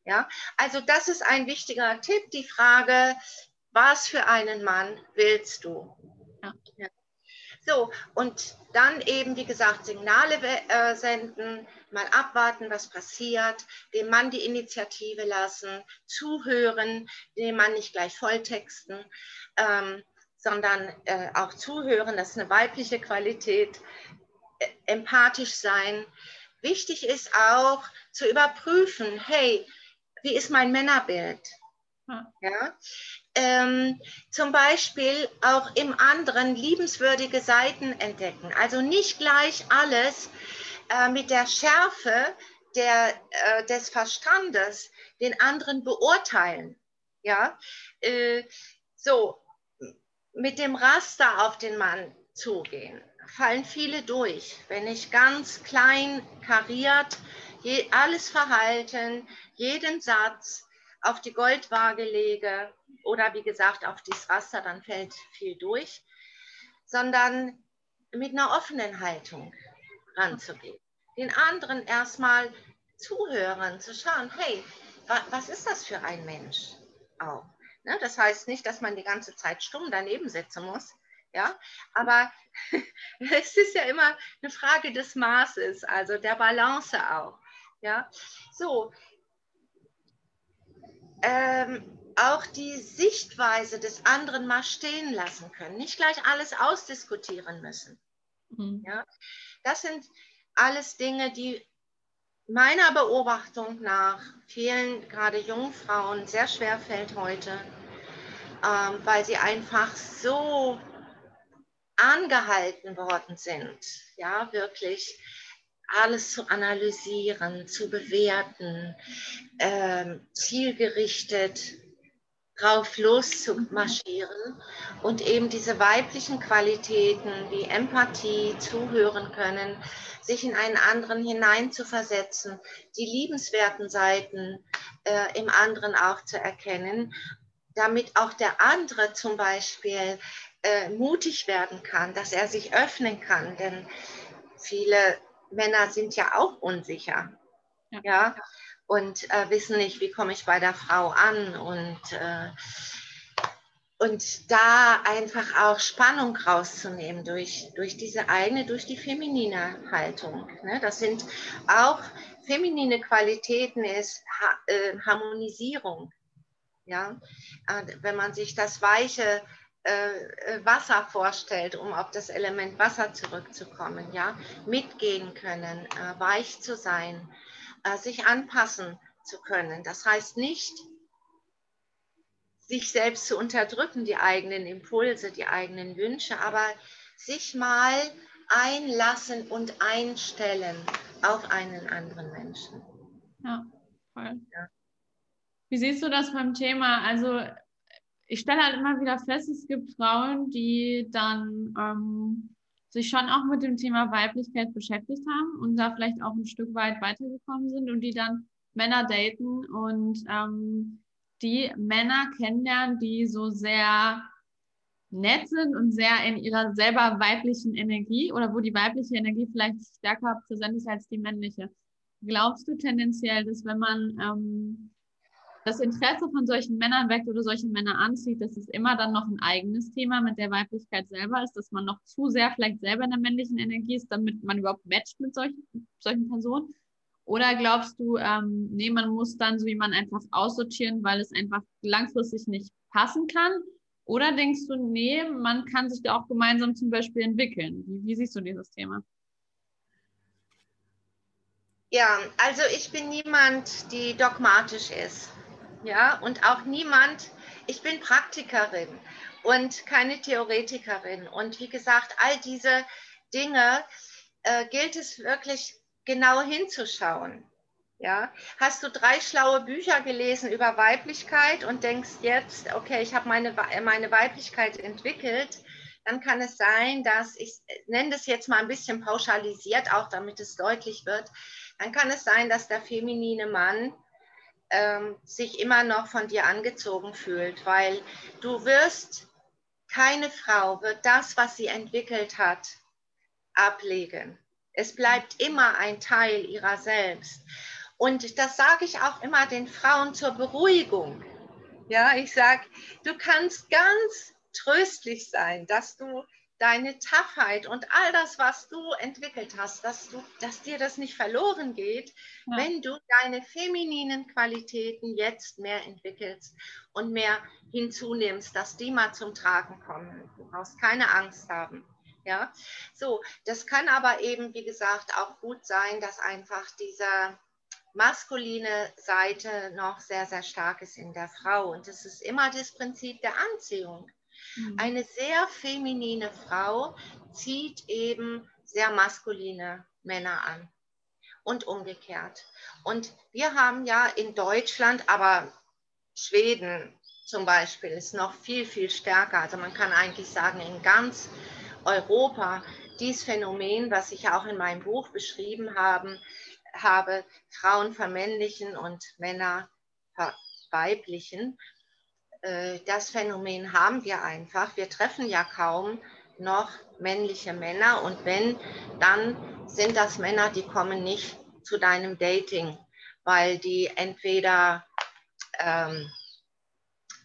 Ja, also das ist ein wichtiger Tipp, die Frage, was für einen Mann willst du? Ja. Ja. So, und dann eben, wie gesagt, Signale äh, senden, mal abwarten, was passiert, dem Mann die Initiative lassen, zuhören, dem Mann nicht gleich volltexten, ähm, sondern äh, auch zuhören, das ist eine weibliche Qualität, äh, empathisch sein. Wichtig ist auch zu überprüfen, hey, wie ist mein Männerbild? Ja. Ähm, zum Beispiel auch im anderen liebenswürdige Seiten entdecken. Also nicht gleich alles äh, mit der Schärfe der, äh, des Verstandes den anderen beurteilen. Ja, äh, so mit dem Raster auf den Mann zugehen. Fallen viele durch, wenn ich ganz klein kariert je, alles Verhalten, jeden Satz auf die Goldwaage lege oder wie gesagt auf das Raster, dann fällt viel durch, sondern mit einer offenen Haltung ranzugehen. Den anderen erstmal zuhören, zu schauen, hey, was ist das für ein Mensch auch? Ne, das heißt nicht, dass man die ganze Zeit stumm daneben sitzen muss, ja, aber es ist ja immer eine Frage des Maßes, also der Balance auch. Ja, so. Ähm, auch die Sichtweise des anderen mal stehen lassen können, nicht gleich alles ausdiskutieren müssen. Mhm. Ja, das sind alles Dinge, die meiner Beobachtung nach vielen, gerade jungen Frauen, sehr schwer fällt heute, ähm, weil sie einfach so angehalten worden sind, ja, wirklich alles zu analysieren, zu bewerten, ähm, zielgerichtet drauf loszumarschieren und eben diese weiblichen Qualitäten wie Empathie, zuhören können, sich in einen anderen hineinzuversetzen, die liebenswerten Seiten äh, im anderen auch zu erkennen, damit auch der andere zum Beispiel äh, mutig werden kann, dass er sich öffnen kann, denn viele Männer sind ja auch unsicher. Ja. ja? Und äh, wissen nicht, wie komme ich bei der Frau an und, äh, und da einfach auch Spannung rauszunehmen durch, durch diese eigene, durch die feminine Haltung. Ne? Das sind auch feminine Qualitäten, ist ha äh, Harmonisierung. Ja? Äh, wenn man sich das weiche äh, Wasser vorstellt, um auf das Element Wasser zurückzukommen, ja, mitgehen können, äh, weich zu sein, sich anpassen zu können. Das heißt nicht, sich selbst zu unterdrücken, die eigenen Impulse, die eigenen Wünsche, aber sich mal einlassen und einstellen auf einen anderen Menschen. Ja, voll. Ja. Wie siehst du das beim Thema? Also ich stelle halt immer wieder fest, es gibt Frauen, die dann ähm, sich schon auch mit dem Thema Weiblichkeit beschäftigt haben und da vielleicht auch ein Stück weit weitergekommen sind und die dann Männer daten und ähm, die Männer kennenlernen, die so sehr nett sind und sehr in ihrer selber weiblichen Energie oder wo die weibliche Energie vielleicht stärker präsent ist als die männliche. Glaubst du tendenziell, dass wenn man ähm, das Interesse von solchen Männern weckt oder solche Männer anzieht, dass es immer dann noch ein eigenes Thema mit der Weiblichkeit selber ist, dass man noch zu sehr vielleicht selber in der männlichen Energie ist, damit man überhaupt matcht mit solchen, solchen Personen? Oder glaubst du, ähm, nee, man muss dann so jemanden einfach aussortieren, weil es einfach langfristig nicht passen kann? Oder denkst du, nee, man kann sich da auch gemeinsam zum Beispiel entwickeln? Wie, wie siehst du dieses Thema? Ja, also ich bin niemand, die dogmatisch ist ja, und auch niemand, ich bin Praktikerin und keine Theoretikerin. Und wie gesagt, all diese Dinge äh, gilt es wirklich genau hinzuschauen. Ja, hast du drei schlaue Bücher gelesen über Weiblichkeit und denkst jetzt, okay, ich habe meine, meine Weiblichkeit entwickelt, dann kann es sein, dass ich nenne das jetzt mal ein bisschen pauschalisiert, auch damit es deutlich wird, dann kann es sein, dass der feminine Mann ähm, sich immer noch von dir angezogen fühlt, weil du wirst, keine Frau wird das, was sie entwickelt hat, ablegen. Es bleibt immer ein Teil ihrer selbst. Und das sage ich auch immer den Frauen zur Beruhigung. Ja, ich sage, du kannst ganz tröstlich sein, dass du deine Toughheit und all das, was du entwickelt hast, dass, du, dass dir das nicht verloren geht, ja. wenn du deine femininen Qualitäten jetzt mehr entwickelst und mehr hinzunimmst, dass die mal zum Tragen kommen. Du brauchst keine Angst haben. Ja, so, das kann aber eben, wie gesagt, auch gut sein, dass einfach dieser maskuline Seite noch sehr, sehr stark ist in der Frau. Und das ist immer das Prinzip der Anziehung. Mhm. Eine sehr feminine Frau zieht eben sehr maskuline Männer an und umgekehrt. Und wir haben ja in Deutschland, aber Schweden zum Beispiel ist noch viel, viel stärker. Also man kann eigentlich sagen, in ganz Europa dieses Phänomen, was ich auch in meinem Buch beschrieben habe, habe Frauen vermännlichen und Männer verweiblichen. Äh, das Phänomen haben wir einfach. Wir treffen ja kaum noch männliche Männer und wenn, dann sind das Männer, die kommen nicht zu deinem Dating, weil die entweder, ähm,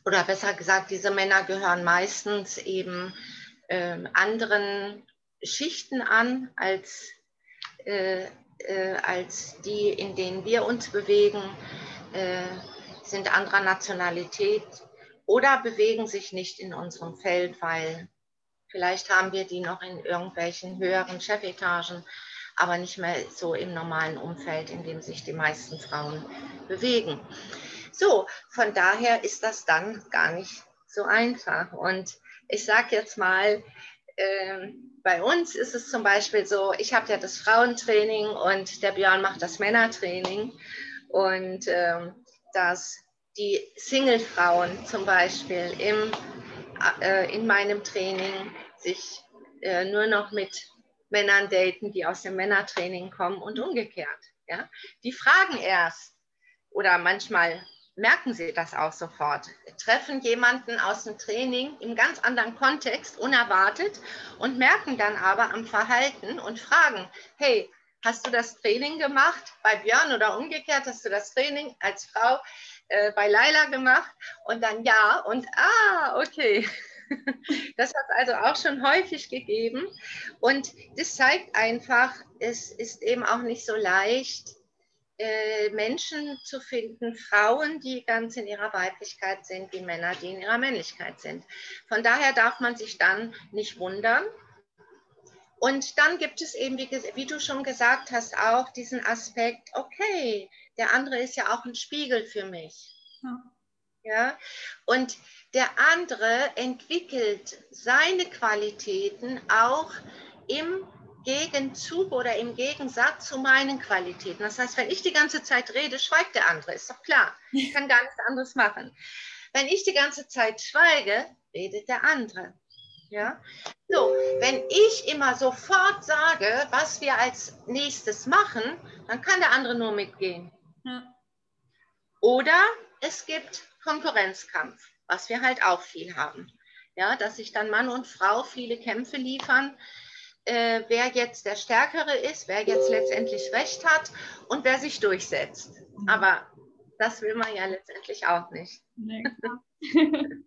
oder besser gesagt, diese Männer gehören meistens eben ähm, anderen Schichten an als, äh, äh, als die, in denen wir uns bewegen, äh, sind anderer Nationalität oder bewegen sich nicht in unserem Feld, weil vielleicht haben wir die noch in irgendwelchen höheren Chefetagen, aber nicht mehr so im normalen Umfeld, in dem sich die meisten Frauen bewegen. So, von daher ist das dann gar nicht so einfach. Und ich sage jetzt mal, äh, bei uns ist es zum Beispiel so, ich habe ja das Frauentraining und der Björn macht das Männertraining. Und äh, dass die Single-Frauen zum Beispiel im, äh, in meinem Training sich äh, nur noch mit Männern daten, die aus dem Männertraining kommen und umgekehrt. Ja? Die fragen erst oder manchmal merken sie das auch sofort, treffen jemanden aus dem Training im ganz anderen Kontext, unerwartet und merken dann aber am Verhalten und fragen, hey, hast du das Training gemacht bei Björn oder umgekehrt, hast du das Training als Frau äh, bei Laila gemacht und dann ja und ah, okay. Das hat es also auch schon häufig gegeben und das zeigt einfach, es ist eben auch nicht so leicht, äh, Menschen zu finden, Frauen, die ganz in ihrer Weiblichkeit sind, wie Männer, die in ihrer Männlichkeit sind. Von daher darf man sich dann nicht wundern. Und dann gibt es eben, wie, wie du schon gesagt hast, auch diesen Aspekt, okay, der andere ist ja auch ein Spiegel für mich. Ja. ja? Und der andere entwickelt seine Qualitäten auch im Gegenzug oder im Gegensatz zu meinen Qualitäten. Das heißt, wenn ich die ganze Zeit rede, schweigt der andere, ist doch klar. Ich kann gar nichts anderes machen. Wenn ich die ganze Zeit schweige, redet der andere. Ja? So, wenn ich immer sofort sage, was wir als nächstes machen, dann kann der andere nur mitgehen. Ja. Oder es gibt Konkurrenzkampf, was wir halt auch viel haben. Ja, dass sich dann Mann und Frau viele Kämpfe liefern, äh, wer jetzt der Stärkere ist, wer jetzt letztendlich Recht hat und wer sich durchsetzt. Mhm. Aber das will man ja letztendlich auch nicht. Nee,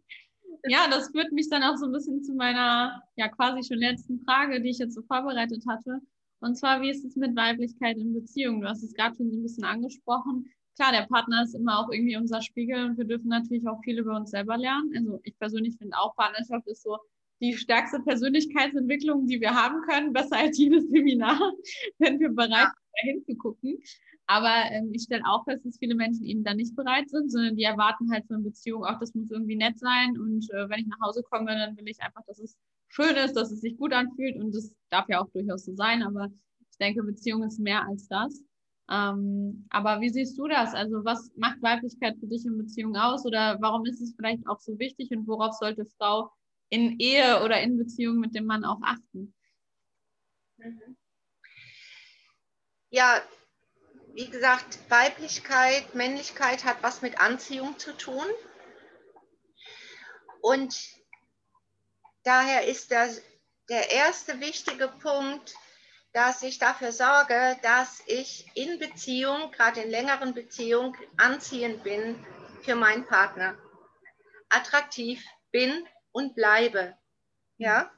ja, das führt mich dann auch so ein bisschen zu meiner ja quasi schon letzten Frage, die ich jetzt so vorbereitet hatte. Und zwar, wie ist es mit Weiblichkeit in Beziehungen? Du hast es gerade schon so ein bisschen angesprochen. Klar, der Partner ist immer auch irgendwie unser Spiegel und wir dürfen natürlich auch viel über uns selber lernen. Also ich persönlich finde auch, Partnerschaft ist so die stärkste Persönlichkeitsentwicklung, die wir haben können, besser als jedes Seminar, wenn wir bereit sind, da hinzugucken. Aber ähm, ich stelle auch fest, dass viele Menschen eben da nicht bereit sind, sondern die erwarten halt eine Beziehung, auch das muss irgendwie nett sein. Und äh, wenn ich nach Hause komme, dann will ich einfach, dass es schön ist, dass es sich gut anfühlt. Und das darf ja auch durchaus so sein. Aber ich denke, Beziehung ist mehr als das. Ähm, aber wie siehst du das? Also was macht Weiblichkeit für dich in Beziehung aus? Oder warum ist es vielleicht auch so wichtig und worauf sollte Frau in Ehe oder in Beziehung mit dem Mann auch achten? Mhm. Ja, wie gesagt, Weiblichkeit, Männlichkeit hat was mit Anziehung zu tun. Und daher ist das der erste wichtige Punkt, dass ich dafür sorge, dass ich in Beziehung, gerade in längeren Beziehungen, anziehend bin für meinen Partner. Attraktiv bin und bleibe. Ja,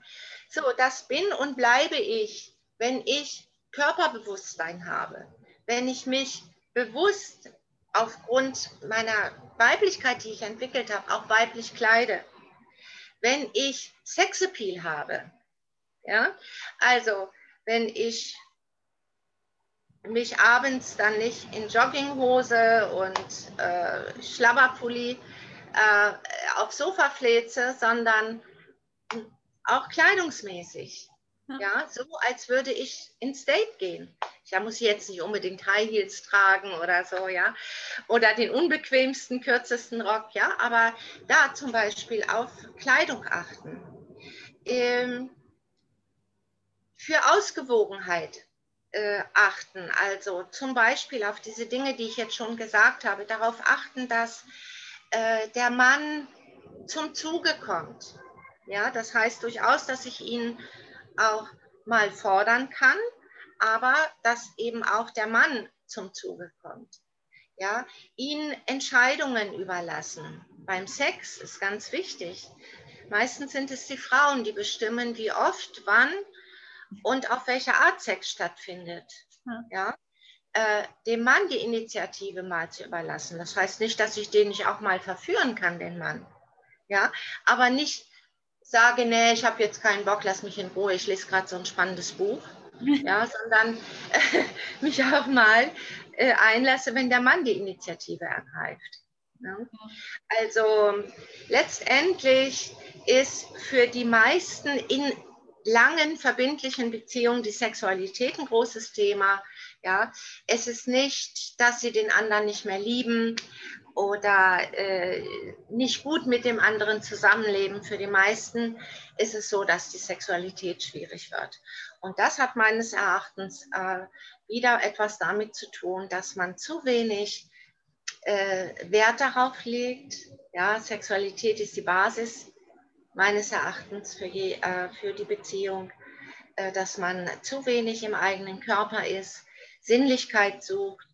so, das bin und bleibe ich, wenn ich Körperbewusstsein habe, wenn ich mich bewusst aufgrund meiner Weiblichkeit, die ich entwickelt habe, auch weiblich kleide, wenn ich Sexappeal habe, ja, also wenn ich mich abends dann nicht in Jogginghose und äh, Schlabberpulli äh, aufs Sofa fläze, sondern auch kleidungsmäßig. Ja. ja, so als würde ich ins Date gehen. Da muss ich jetzt nicht unbedingt High Heels tragen oder so, ja. Oder den unbequemsten, kürzesten Rock, ja. Aber da zum Beispiel auf Kleidung achten. Ähm, für Ausgewogenheit äh, achten. Also zum Beispiel auf diese Dinge, die ich jetzt schon gesagt habe, darauf achten, dass äh, der Mann zum Zuge kommt. Ja, das heißt durchaus, dass ich ihn auch mal fordern kann, aber dass eben auch der Mann zum Zuge kommt. Ja, ihn Entscheidungen überlassen. Beim Sex ist ganz wichtig. Meistens sind es die Frauen, die bestimmen, wie oft, wann und auf welche Art Sex stattfindet. Ja. Äh, dem Mann die Initiative mal zu überlassen. Das heißt nicht, dass ich den nicht auch mal verführen kann, den Mann. Ja, aber nicht sage, nee, ich habe jetzt keinen Bock, lass mich in Ruhe, ich lese gerade so ein spannendes Buch. Ja, sondern äh, mich auch mal äh, einlasse, wenn der Mann die Initiative ergreift. Ja? Also letztendlich ist für die meisten in langen verbindlichen Beziehungen die Sexualität ein großes Thema. Ja, es ist nicht, dass sie den anderen nicht mehr lieben oder äh, nicht gut mit dem anderen zusammenleben. Für die meisten ist es so, dass die Sexualität schwierig wird. Und das hat meines Erachtens äh, wieder etwas damit zu tun, dass man zu wenig äh, Wert darauf legt. Ja, Sexualität ist die Basis meines Erachtens für, je, äh, für die Beziehung, äh, dass man zu wenig im eigenen Körper ist, Sinnlichkeit sucht.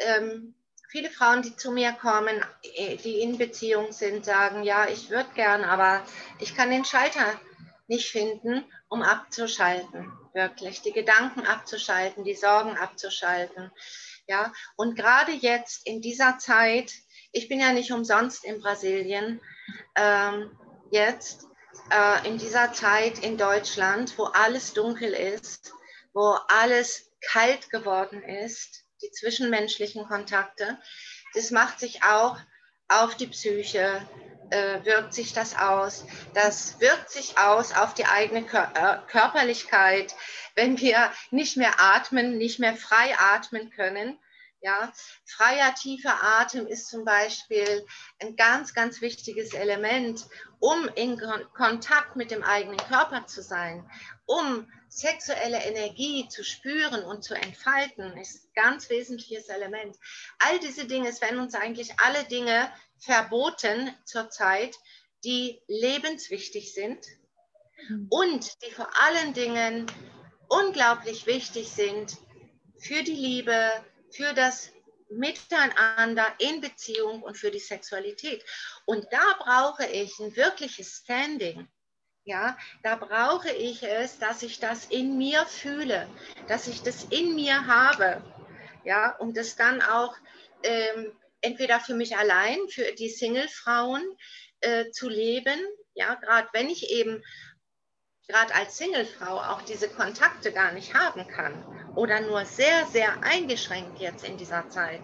Ähm, viele Frauen, die zu mir kommen, äh, die in Beziehung sind, sagen, ja, ich würde gern, aber ich kann den Schalter nicht finden, um abzuschalten, wirklich, die Gedanken abzuschalten, die Sorgen abzuschalten. Ja, und gerade jetzt in dieser Zeit, ich bin ja nicht umsonst in Brasilien, ähm, jetzt äh, in dieser Zeit in Deutschland, wo alles dunkel ist, wo alles kalt geworden ist, die zwischenmenschlichen Kontakte, das macht sich auch auf die Psyche, äh, wirkt sich das aus. Das wirkt sich aus auf die eigene Kör äh, Körperlichkeit, wenn wir nicht mehr atmen, nicht mehr frei atmen können ja, freier, tiefer Atem ist zum Beispiel ein ganz, ganz wichtiges Element, um in Kontakt mit dem eigenen Körper zu sein, um sexuelle Energie zu spüren und zu entfalten, ist ein ganz wesentliches Element. All diese Dinge, es werden uns eigentlich alle Dinge verboten zurzeit, die lebenswichtig sind hm. und die vor allen Dingen unglaublich wichtig sind für die Liebe, für das Miteinander in Beziehung und für die Sexualität. Und da brauche ich ein wirkliches Standing. Ja, da brauche ich es, dass ich das in mir fühle, dass ich das in mir habe. Ja, um das dann auch ähm, entweder für mich allein, für die Single-Frauen äh, zu leben. Ja, gerade wenn ich eben gerade als Singlefrau auch diese Kontakte gar nicht haben kann oder nur sehr, sehr eingeschränkt jetzt in dieser Zeit,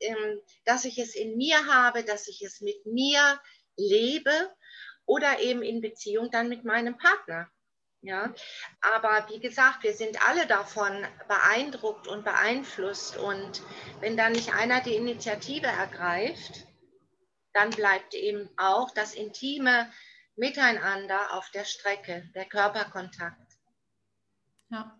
ähm, dass ich es in mir habe, dass ich es mit mir lebe oder eben in Beziehung dann mit meinem Partner. Ja, aber wie gesagt, wir sind alle davon beeindruckt und beeinflusst und wenn dann nicht einer die Initiative ergreift, dann bleibt eben auch das intime Miteinander auf der Strecke, der Körperkontakt. Ja.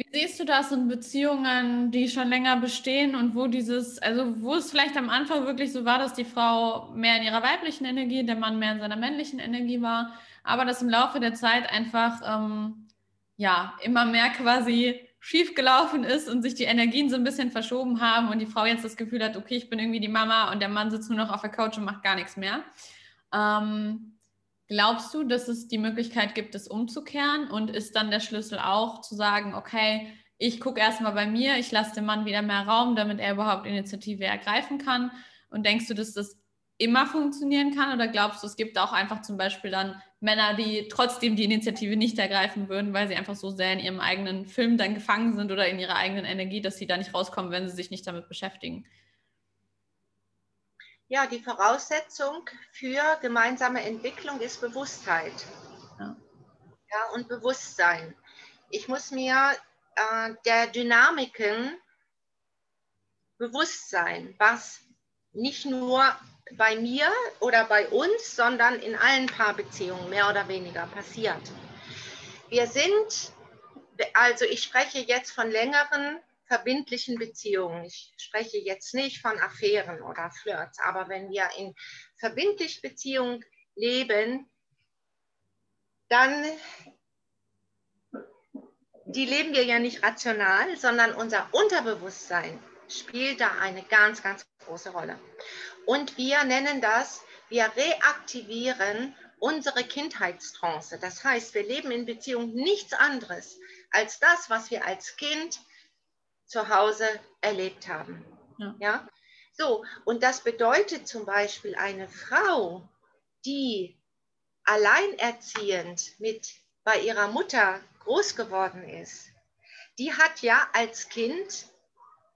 Wie siehst du das in Beziehungen, die schon länger bestehen und wo dieses, also wo es vielleicht am Anfang wirklich so war, dass die Frau mehr in ihrer weiblichen Energie, der Mann mehr in seiner männlichen Energie war, aber dass im Laufe der Zeit einfach ähm, ja immer mehr quasi schiefgelaufen ist und sich die Energien so ein bisschen verschoben haben und die Frau jetzt das Gefühl hat, okay, ich bin irgendwie die Mama und der Mann sitzt nur noch auf der Couch und macht gar nichts mehr. Ähm, glaubst du, dass es die Möglichkeit gibt, es umzukehren und ist dann der Schlüssel auch zu sagen, okay, ich gucke erstmal bei mir, ich lasse dem Mann wieder mehr Raum, damit er überhaupt Initiative ergreifen kann? Und denkst du, dass das immer funktionieren kann? Oder glaubst du, es gibt auch einfach zum Beispiel dann Männer, die trotzdem die Initiative nicht ergreifen würden, weil sie einfach so sehr in ihrem eigenen Film dann gefangen sind oder in ihrer eigenen Energie, dass sie da nicht rauskommen, wenn sie sich nicht damit beschäftigen? Ja, die Voraussetzung für gemeinsame Entwicklung ist Bewusstheit. Ja, ja und Bewusstsein. Ich muss mir äh, der Dynamiken bewusst sein, was nicht nur bei mir oder bei uns, sondern in allen Paarbeziehungen mehr oder weniger passiert. Wir sind, also ich spreche jetzt von längeren verbindlichen Beziehungen. Ich spreche jetzt nicht von Affären oder Flirts, aber wenn wir in verbindlich Beziehungen leben, dann die leben wir ja nicht rational, sondern unser Unterbewusstsein spielt da eine ganz, ganz große Rolle. Und wir nennen das, wir reaktivieren unsere Kindheitstrance. Das heißt, wir leben in Beziehung nichts anderes als das, was wir als Kind zu Hause erlebt haben. Ja. ja? So, und das bedeutet zum Beispiel eine Frau, die alleinerziehend mit bei ihrer Mutter groß geworden ist, die hat ja als Kind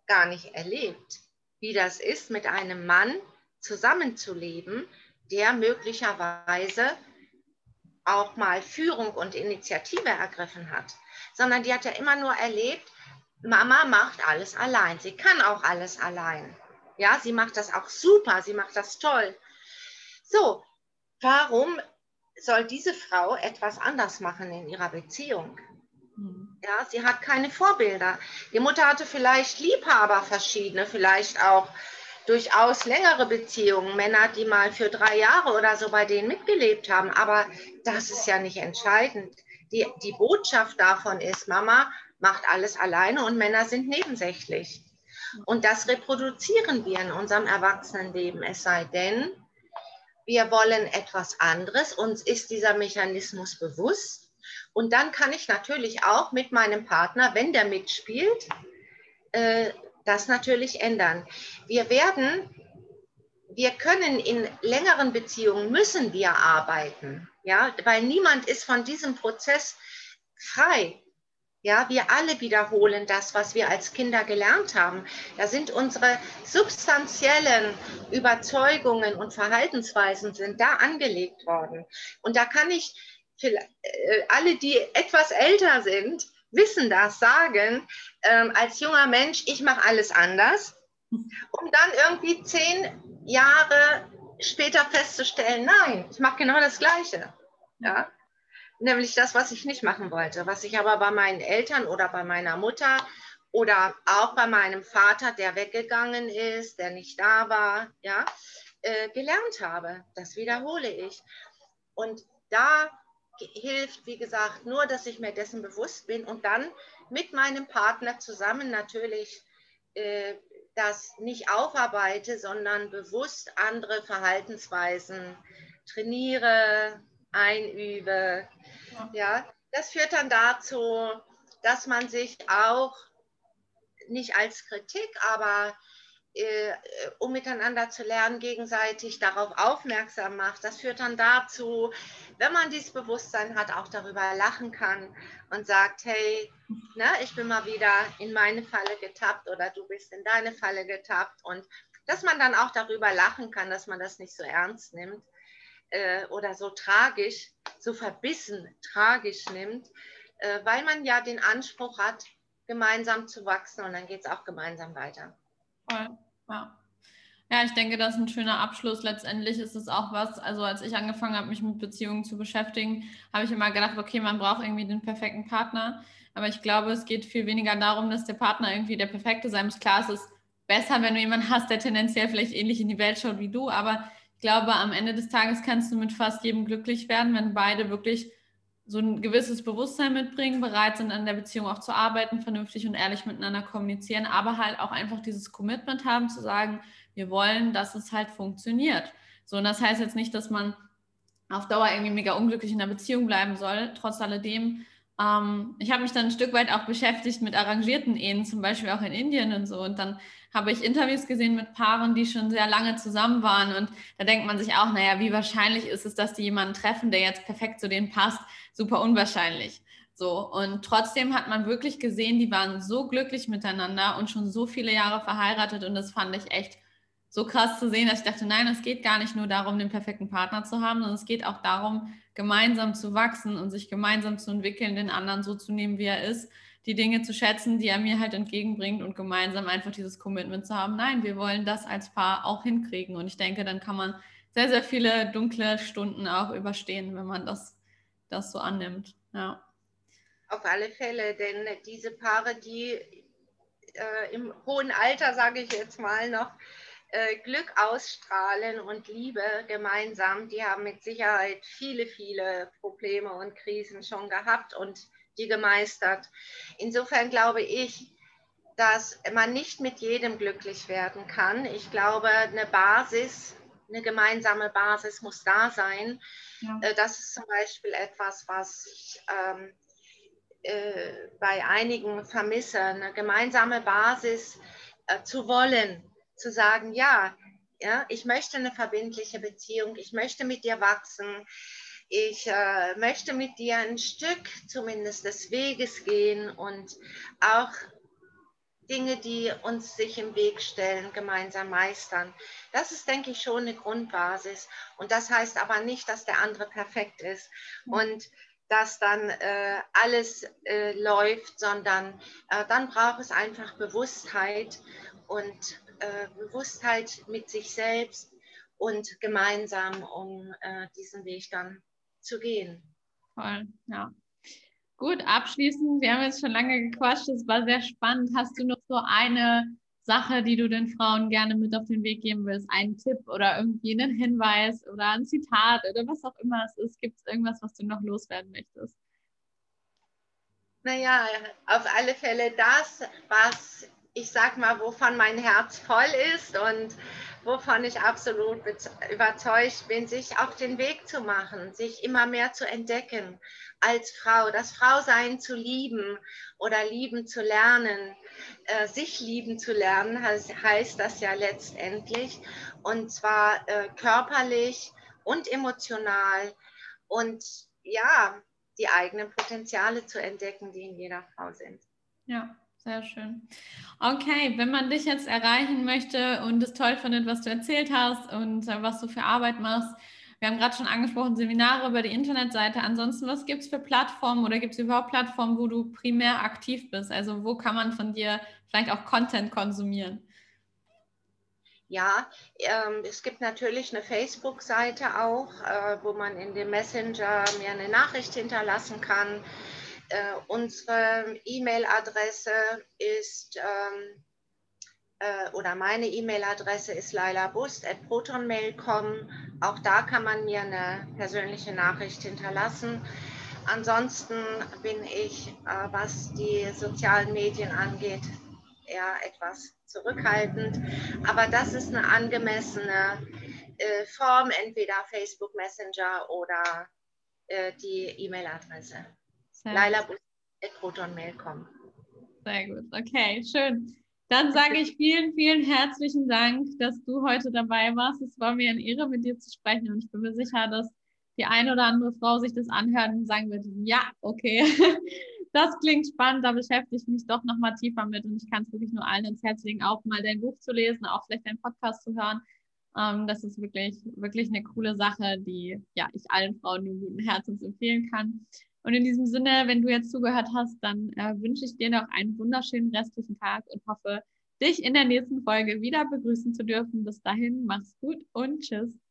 gar nicht erlebt, wie das ist, mit einem Mann zusammenzuleben, der möglicherweise auch mal Führung und Initiative ergriffen hat, sondern die hat ja immer nur erlebt, Mama macht alles allein. Sie kann auch alles allein. Ja, sie macht das auch super, sie macht das toll. So, warum soll diese Frau etwas anders machen in ihrer Beziehung? Hm. Ja, sie hat keine Vorbilder. Die Mutter hatte vielleicht Liebhaber verschiedene, vielleicht auch durchaus längere Beziehungen, Männer, die mal für drei Jahre oder so bei denen mitgelebt haben. Aber das ist ja nicht entscheidend. Die, die Botschaft davon ist, Mama macht alles alleine und Männer sind nebensächlich. Und das reproduzieren wir in unserem Erwachsenenleben. Es sei denn, wir wollen etwas anderes, uns ist dieser Mechanismus bewusst. Und dann kann ich natürlich auch mit meinem Partner, wenn der mitspielt, äh, das natürlich ändern. Wir werden, wir können in längeren Beziehungen, müssen wir arbeiten, ja, weil niemand ist von diesem Prozess frei. Ja, wir alle wiederholen das, was wir als Kinder gelernt haben. Da sind unsere substanziellen Überzeugungen und Verhaltensweisen sind da angelegt worden. Und da kann ich äh, alle, die etwas älter sind, wissen das, sagen, ähm, als junger Mensch, ich mache alles anders, um dann irgendwie zehn Jahre später festzustellen, nein, ich mache genau das Gleiche. Ja? Nämlich das, was ich nicht machen wollte, was ich aber bei meinen Eltern oder bei meiner Mutter oder auch bei meinem Vater, der weggegangen ist, der nicht da war, ja, äh, gelernt habe. Das wiederhole ich. Und da hilft, wie gesagt, nur, dass ich mir dessen bewusst bin und dann mit meinem Partner zusammen natürlich äh, das nicht aufarbeite, sondern bewusst andere Verhaltensweisen trainiere, einübe. Ja. das führt dann dazu, dass man sich auch nicht als Kritik, aber äh, um miteinander zu lernen, gegenseitig darauf aufmerksam macht. Das führt dann dazu, wenn man dieses Bewusstsein hat, auch darüber lachen kann und sagt, hey, ne, ich bin mal wieder in meine Falle getappt oder du bist in deine Falle getappt und dass man dann auch darüber lachen kann, dass man das nicht so ernst nimmt äh, oder so tragisch, so verbissen tragisch nimmt, äh, weil man ja den Anspruch hat, gemeinsam zu wachsen und dann geht es auch gemeinsam weiter. Voll. Ja. Ja, ich denke, das ist ein schöner Abschluss. Letztendlich ist es auch was, also als ich angefangen habe, mich mit Beziehungen zu beschäftigen, habe ich immer gedacht, okay, man braucht irgendwie den perfekten Partner. Aber ich glaube, es geht viel weniger darum, dass der Partner irgendwie der perfekte sein muss. Klar, es ist besser, wenn du jemanden hast, der tendenziell vielleicht ähnlich in die Welt schaut wie du. Aber ich glaube, am Ende des Tages kannst du mit fast jedem glücklich werden, wenn beide wirklich so ein gewisses Bewusstsein mitbringen, bereit sind, an der Beziehung auch zu arbeiten, vernünftig und ehrlich miteinander kommunizieren, aber halt auch einfach dieses Commitment haben, zu sagen, wir wollen, dass es halt funktioniert. So, und das heißt jetzt nicht, dass man auf Dauer irgendwie mega unglücklich in der Beziehung bleiben soll. Trotz alledem ähm, ich habe mich dann ein Stück weit auch beschäftigt mit arrangierten Ehen, zum Beispiel auch in Indien und so. Und dann habe ich Interviews gesehen mit Paaren, die schon sehr lange zusammen waren. Und da denkt man sich auch, naja, wie wahrscheinlich ist es, dass die jemanden treffen, der jetzt perfekt zu denen passt? Super unwahrscheinlich. So, und trotzdem hat man wirklich gesehen, die waren so glücklich miteinander und schon so viele Jahre verheiratet. Und das fand ich echt so krass zu sehen, dass ich dachte, nein, es geht gar nicht nur darum, den perfekten Partner zu haben, sondern es geht auch darum, gemeinsam zu wachsen und sich gemeinsam zu entwickeln, den anderen so zu nehmen, wie er ist, die Dinge zu schätzen, die er mir halt entgegenbringt und gemeinsam einfach dieses Commitment zu haben, nein, wir wollen das als Paar auch hinkriegen. Und ich denke, dann kann man sehr, sehr viele dunkle Stunden auch überstehen, wenn man das, das so annimmt. Ja. Auf alle Fälle, denn diese Paare, die äh, im hohen Alter, sage ich jetzt mal noch, äh, Glück ausstrahlen und Liebe gemeinsam, die haben mit Sicherheit viele, viele Probleme und Krisen schon gehabt und die gemeistert. Insofern glaube ich, dass man nicht mit jedem glücklich werden kann. Ich glaube, eine Basis, eine gemeinsame Basis muss da sein. Ja. Äh, das ist zum Beispiel etwas, was ich ähm, äh, bei einigen vermisse, eine gemeinsame Basis äh, zu wollen, zu sagen, ja, ja, ich möchte eine verbindliche Beziehung, ich möchte mit dir wachsen, ich äh, möchte mit dir ein Stück zumindest des Weges gehen und auch Dinge, die uns sich im Weg stellen, gemeinsam meistern. Das ist, denke ich, schon eine Grundbasis. Und das heißt aber nicht, dass der andere perfekt ist und dass dann äh, alles äh, läuft, sondern äh, dann braucht es einfach Bewusstheit und äh, Bewusstheit mit sich selbst und gemeinsam, um äh, diesen Weg dann zu gehen. Voll, ja. Gut, abschließend, wir haben jetzt schon lange gequatscht, es war sehr spannend. Hast du noch so eine Sache, die du den Frauen gerne mit auf den Weg geben willst? Einen Tipp oder irgendwie einen Hinweis oder ein Zitat oder was auch immer es ist? Gibt es irgendwas, was du noch loswerden möchtest? Naja, auf alle Fälle das, was ich sag mal, wovon mein Herz voll ist und wovon ich absolut überzeugt bin, sich auf den Weg zu machen, sich immer mehr zu entdecken als Frau, das Frausein zu lieben oder lieben zu lernen, äh, sich lieben zu lernen, heißt, heißt, das ja letztendlich, und zwar äh, körperlich und emotional und ja, die eigenen Potenziale zu entdecken, die in jeder Frau sind. Ja, sehr schön. Okay, wenn man dich jetzt erreichen möchte und es toll findet, was du erzählt hast und äh, was du für Arbeit machst, wir haben gerade schon angesprochen, Seminare über die Internetseite. Ansonsten, was gibt es für Plattformen oder gibt es überhaupt Plattformen, wo du primär aktiv bist? Also wo kann man von dir vielleicht auch Content konsumieren? Ja, ähm, es gibt natürlich eine Facebook-Seite auch, äh, wo man in dem Messenger mir eine Nachricht hinterlassen kann. Äh, unsere E-Mail-Adresse ist ähm, äh, oder meine E-Mail-Adresse ist lailabust.protonmail.com. Auch da kann man mir eine persönliche Nachricht hinterlassen. Ansonsten bin ich, äh, was die sozialen Medien angeht, eher etwas zurückhaltend. Aber das ist eine angemessene äh, Form, entweder Facebook Messenger oder äh, die E-Mail-Adresse. Laila.protonmail.com. Sehr gut, okay, schön. Dann sage ich vielen, vielen herzlichen Dank, dass du heute dabei warst. Es war mir eine Ehre, mit dir zu sprechen und ich bin mir sicher, dass die eine oder andere Frau sich das anhört und sagen wird, ja, okay, das klingt spannend, da beschäftige ich mich doch nochmal tiefer mit und ich kann es wirklich nur allen ins Herz legen, auch mal dein Buch zu lesen, auch vielleicht deinen Podcast zu hören. Ähm, das ist wirklich, wirklich eine coole Sache, die ja, ich allen Frauen nur guten Herzens empfehlen kann. Und in diesem Sinne, wenn du jetzt zugehört hast, dann äh, wünsche ich dir noch einen wunderschönen restlichen Tag und hoffe, dich in der nächsten Folge wieder begrüßen zu dürfen. Bis dahin, mach's gut und tschüss.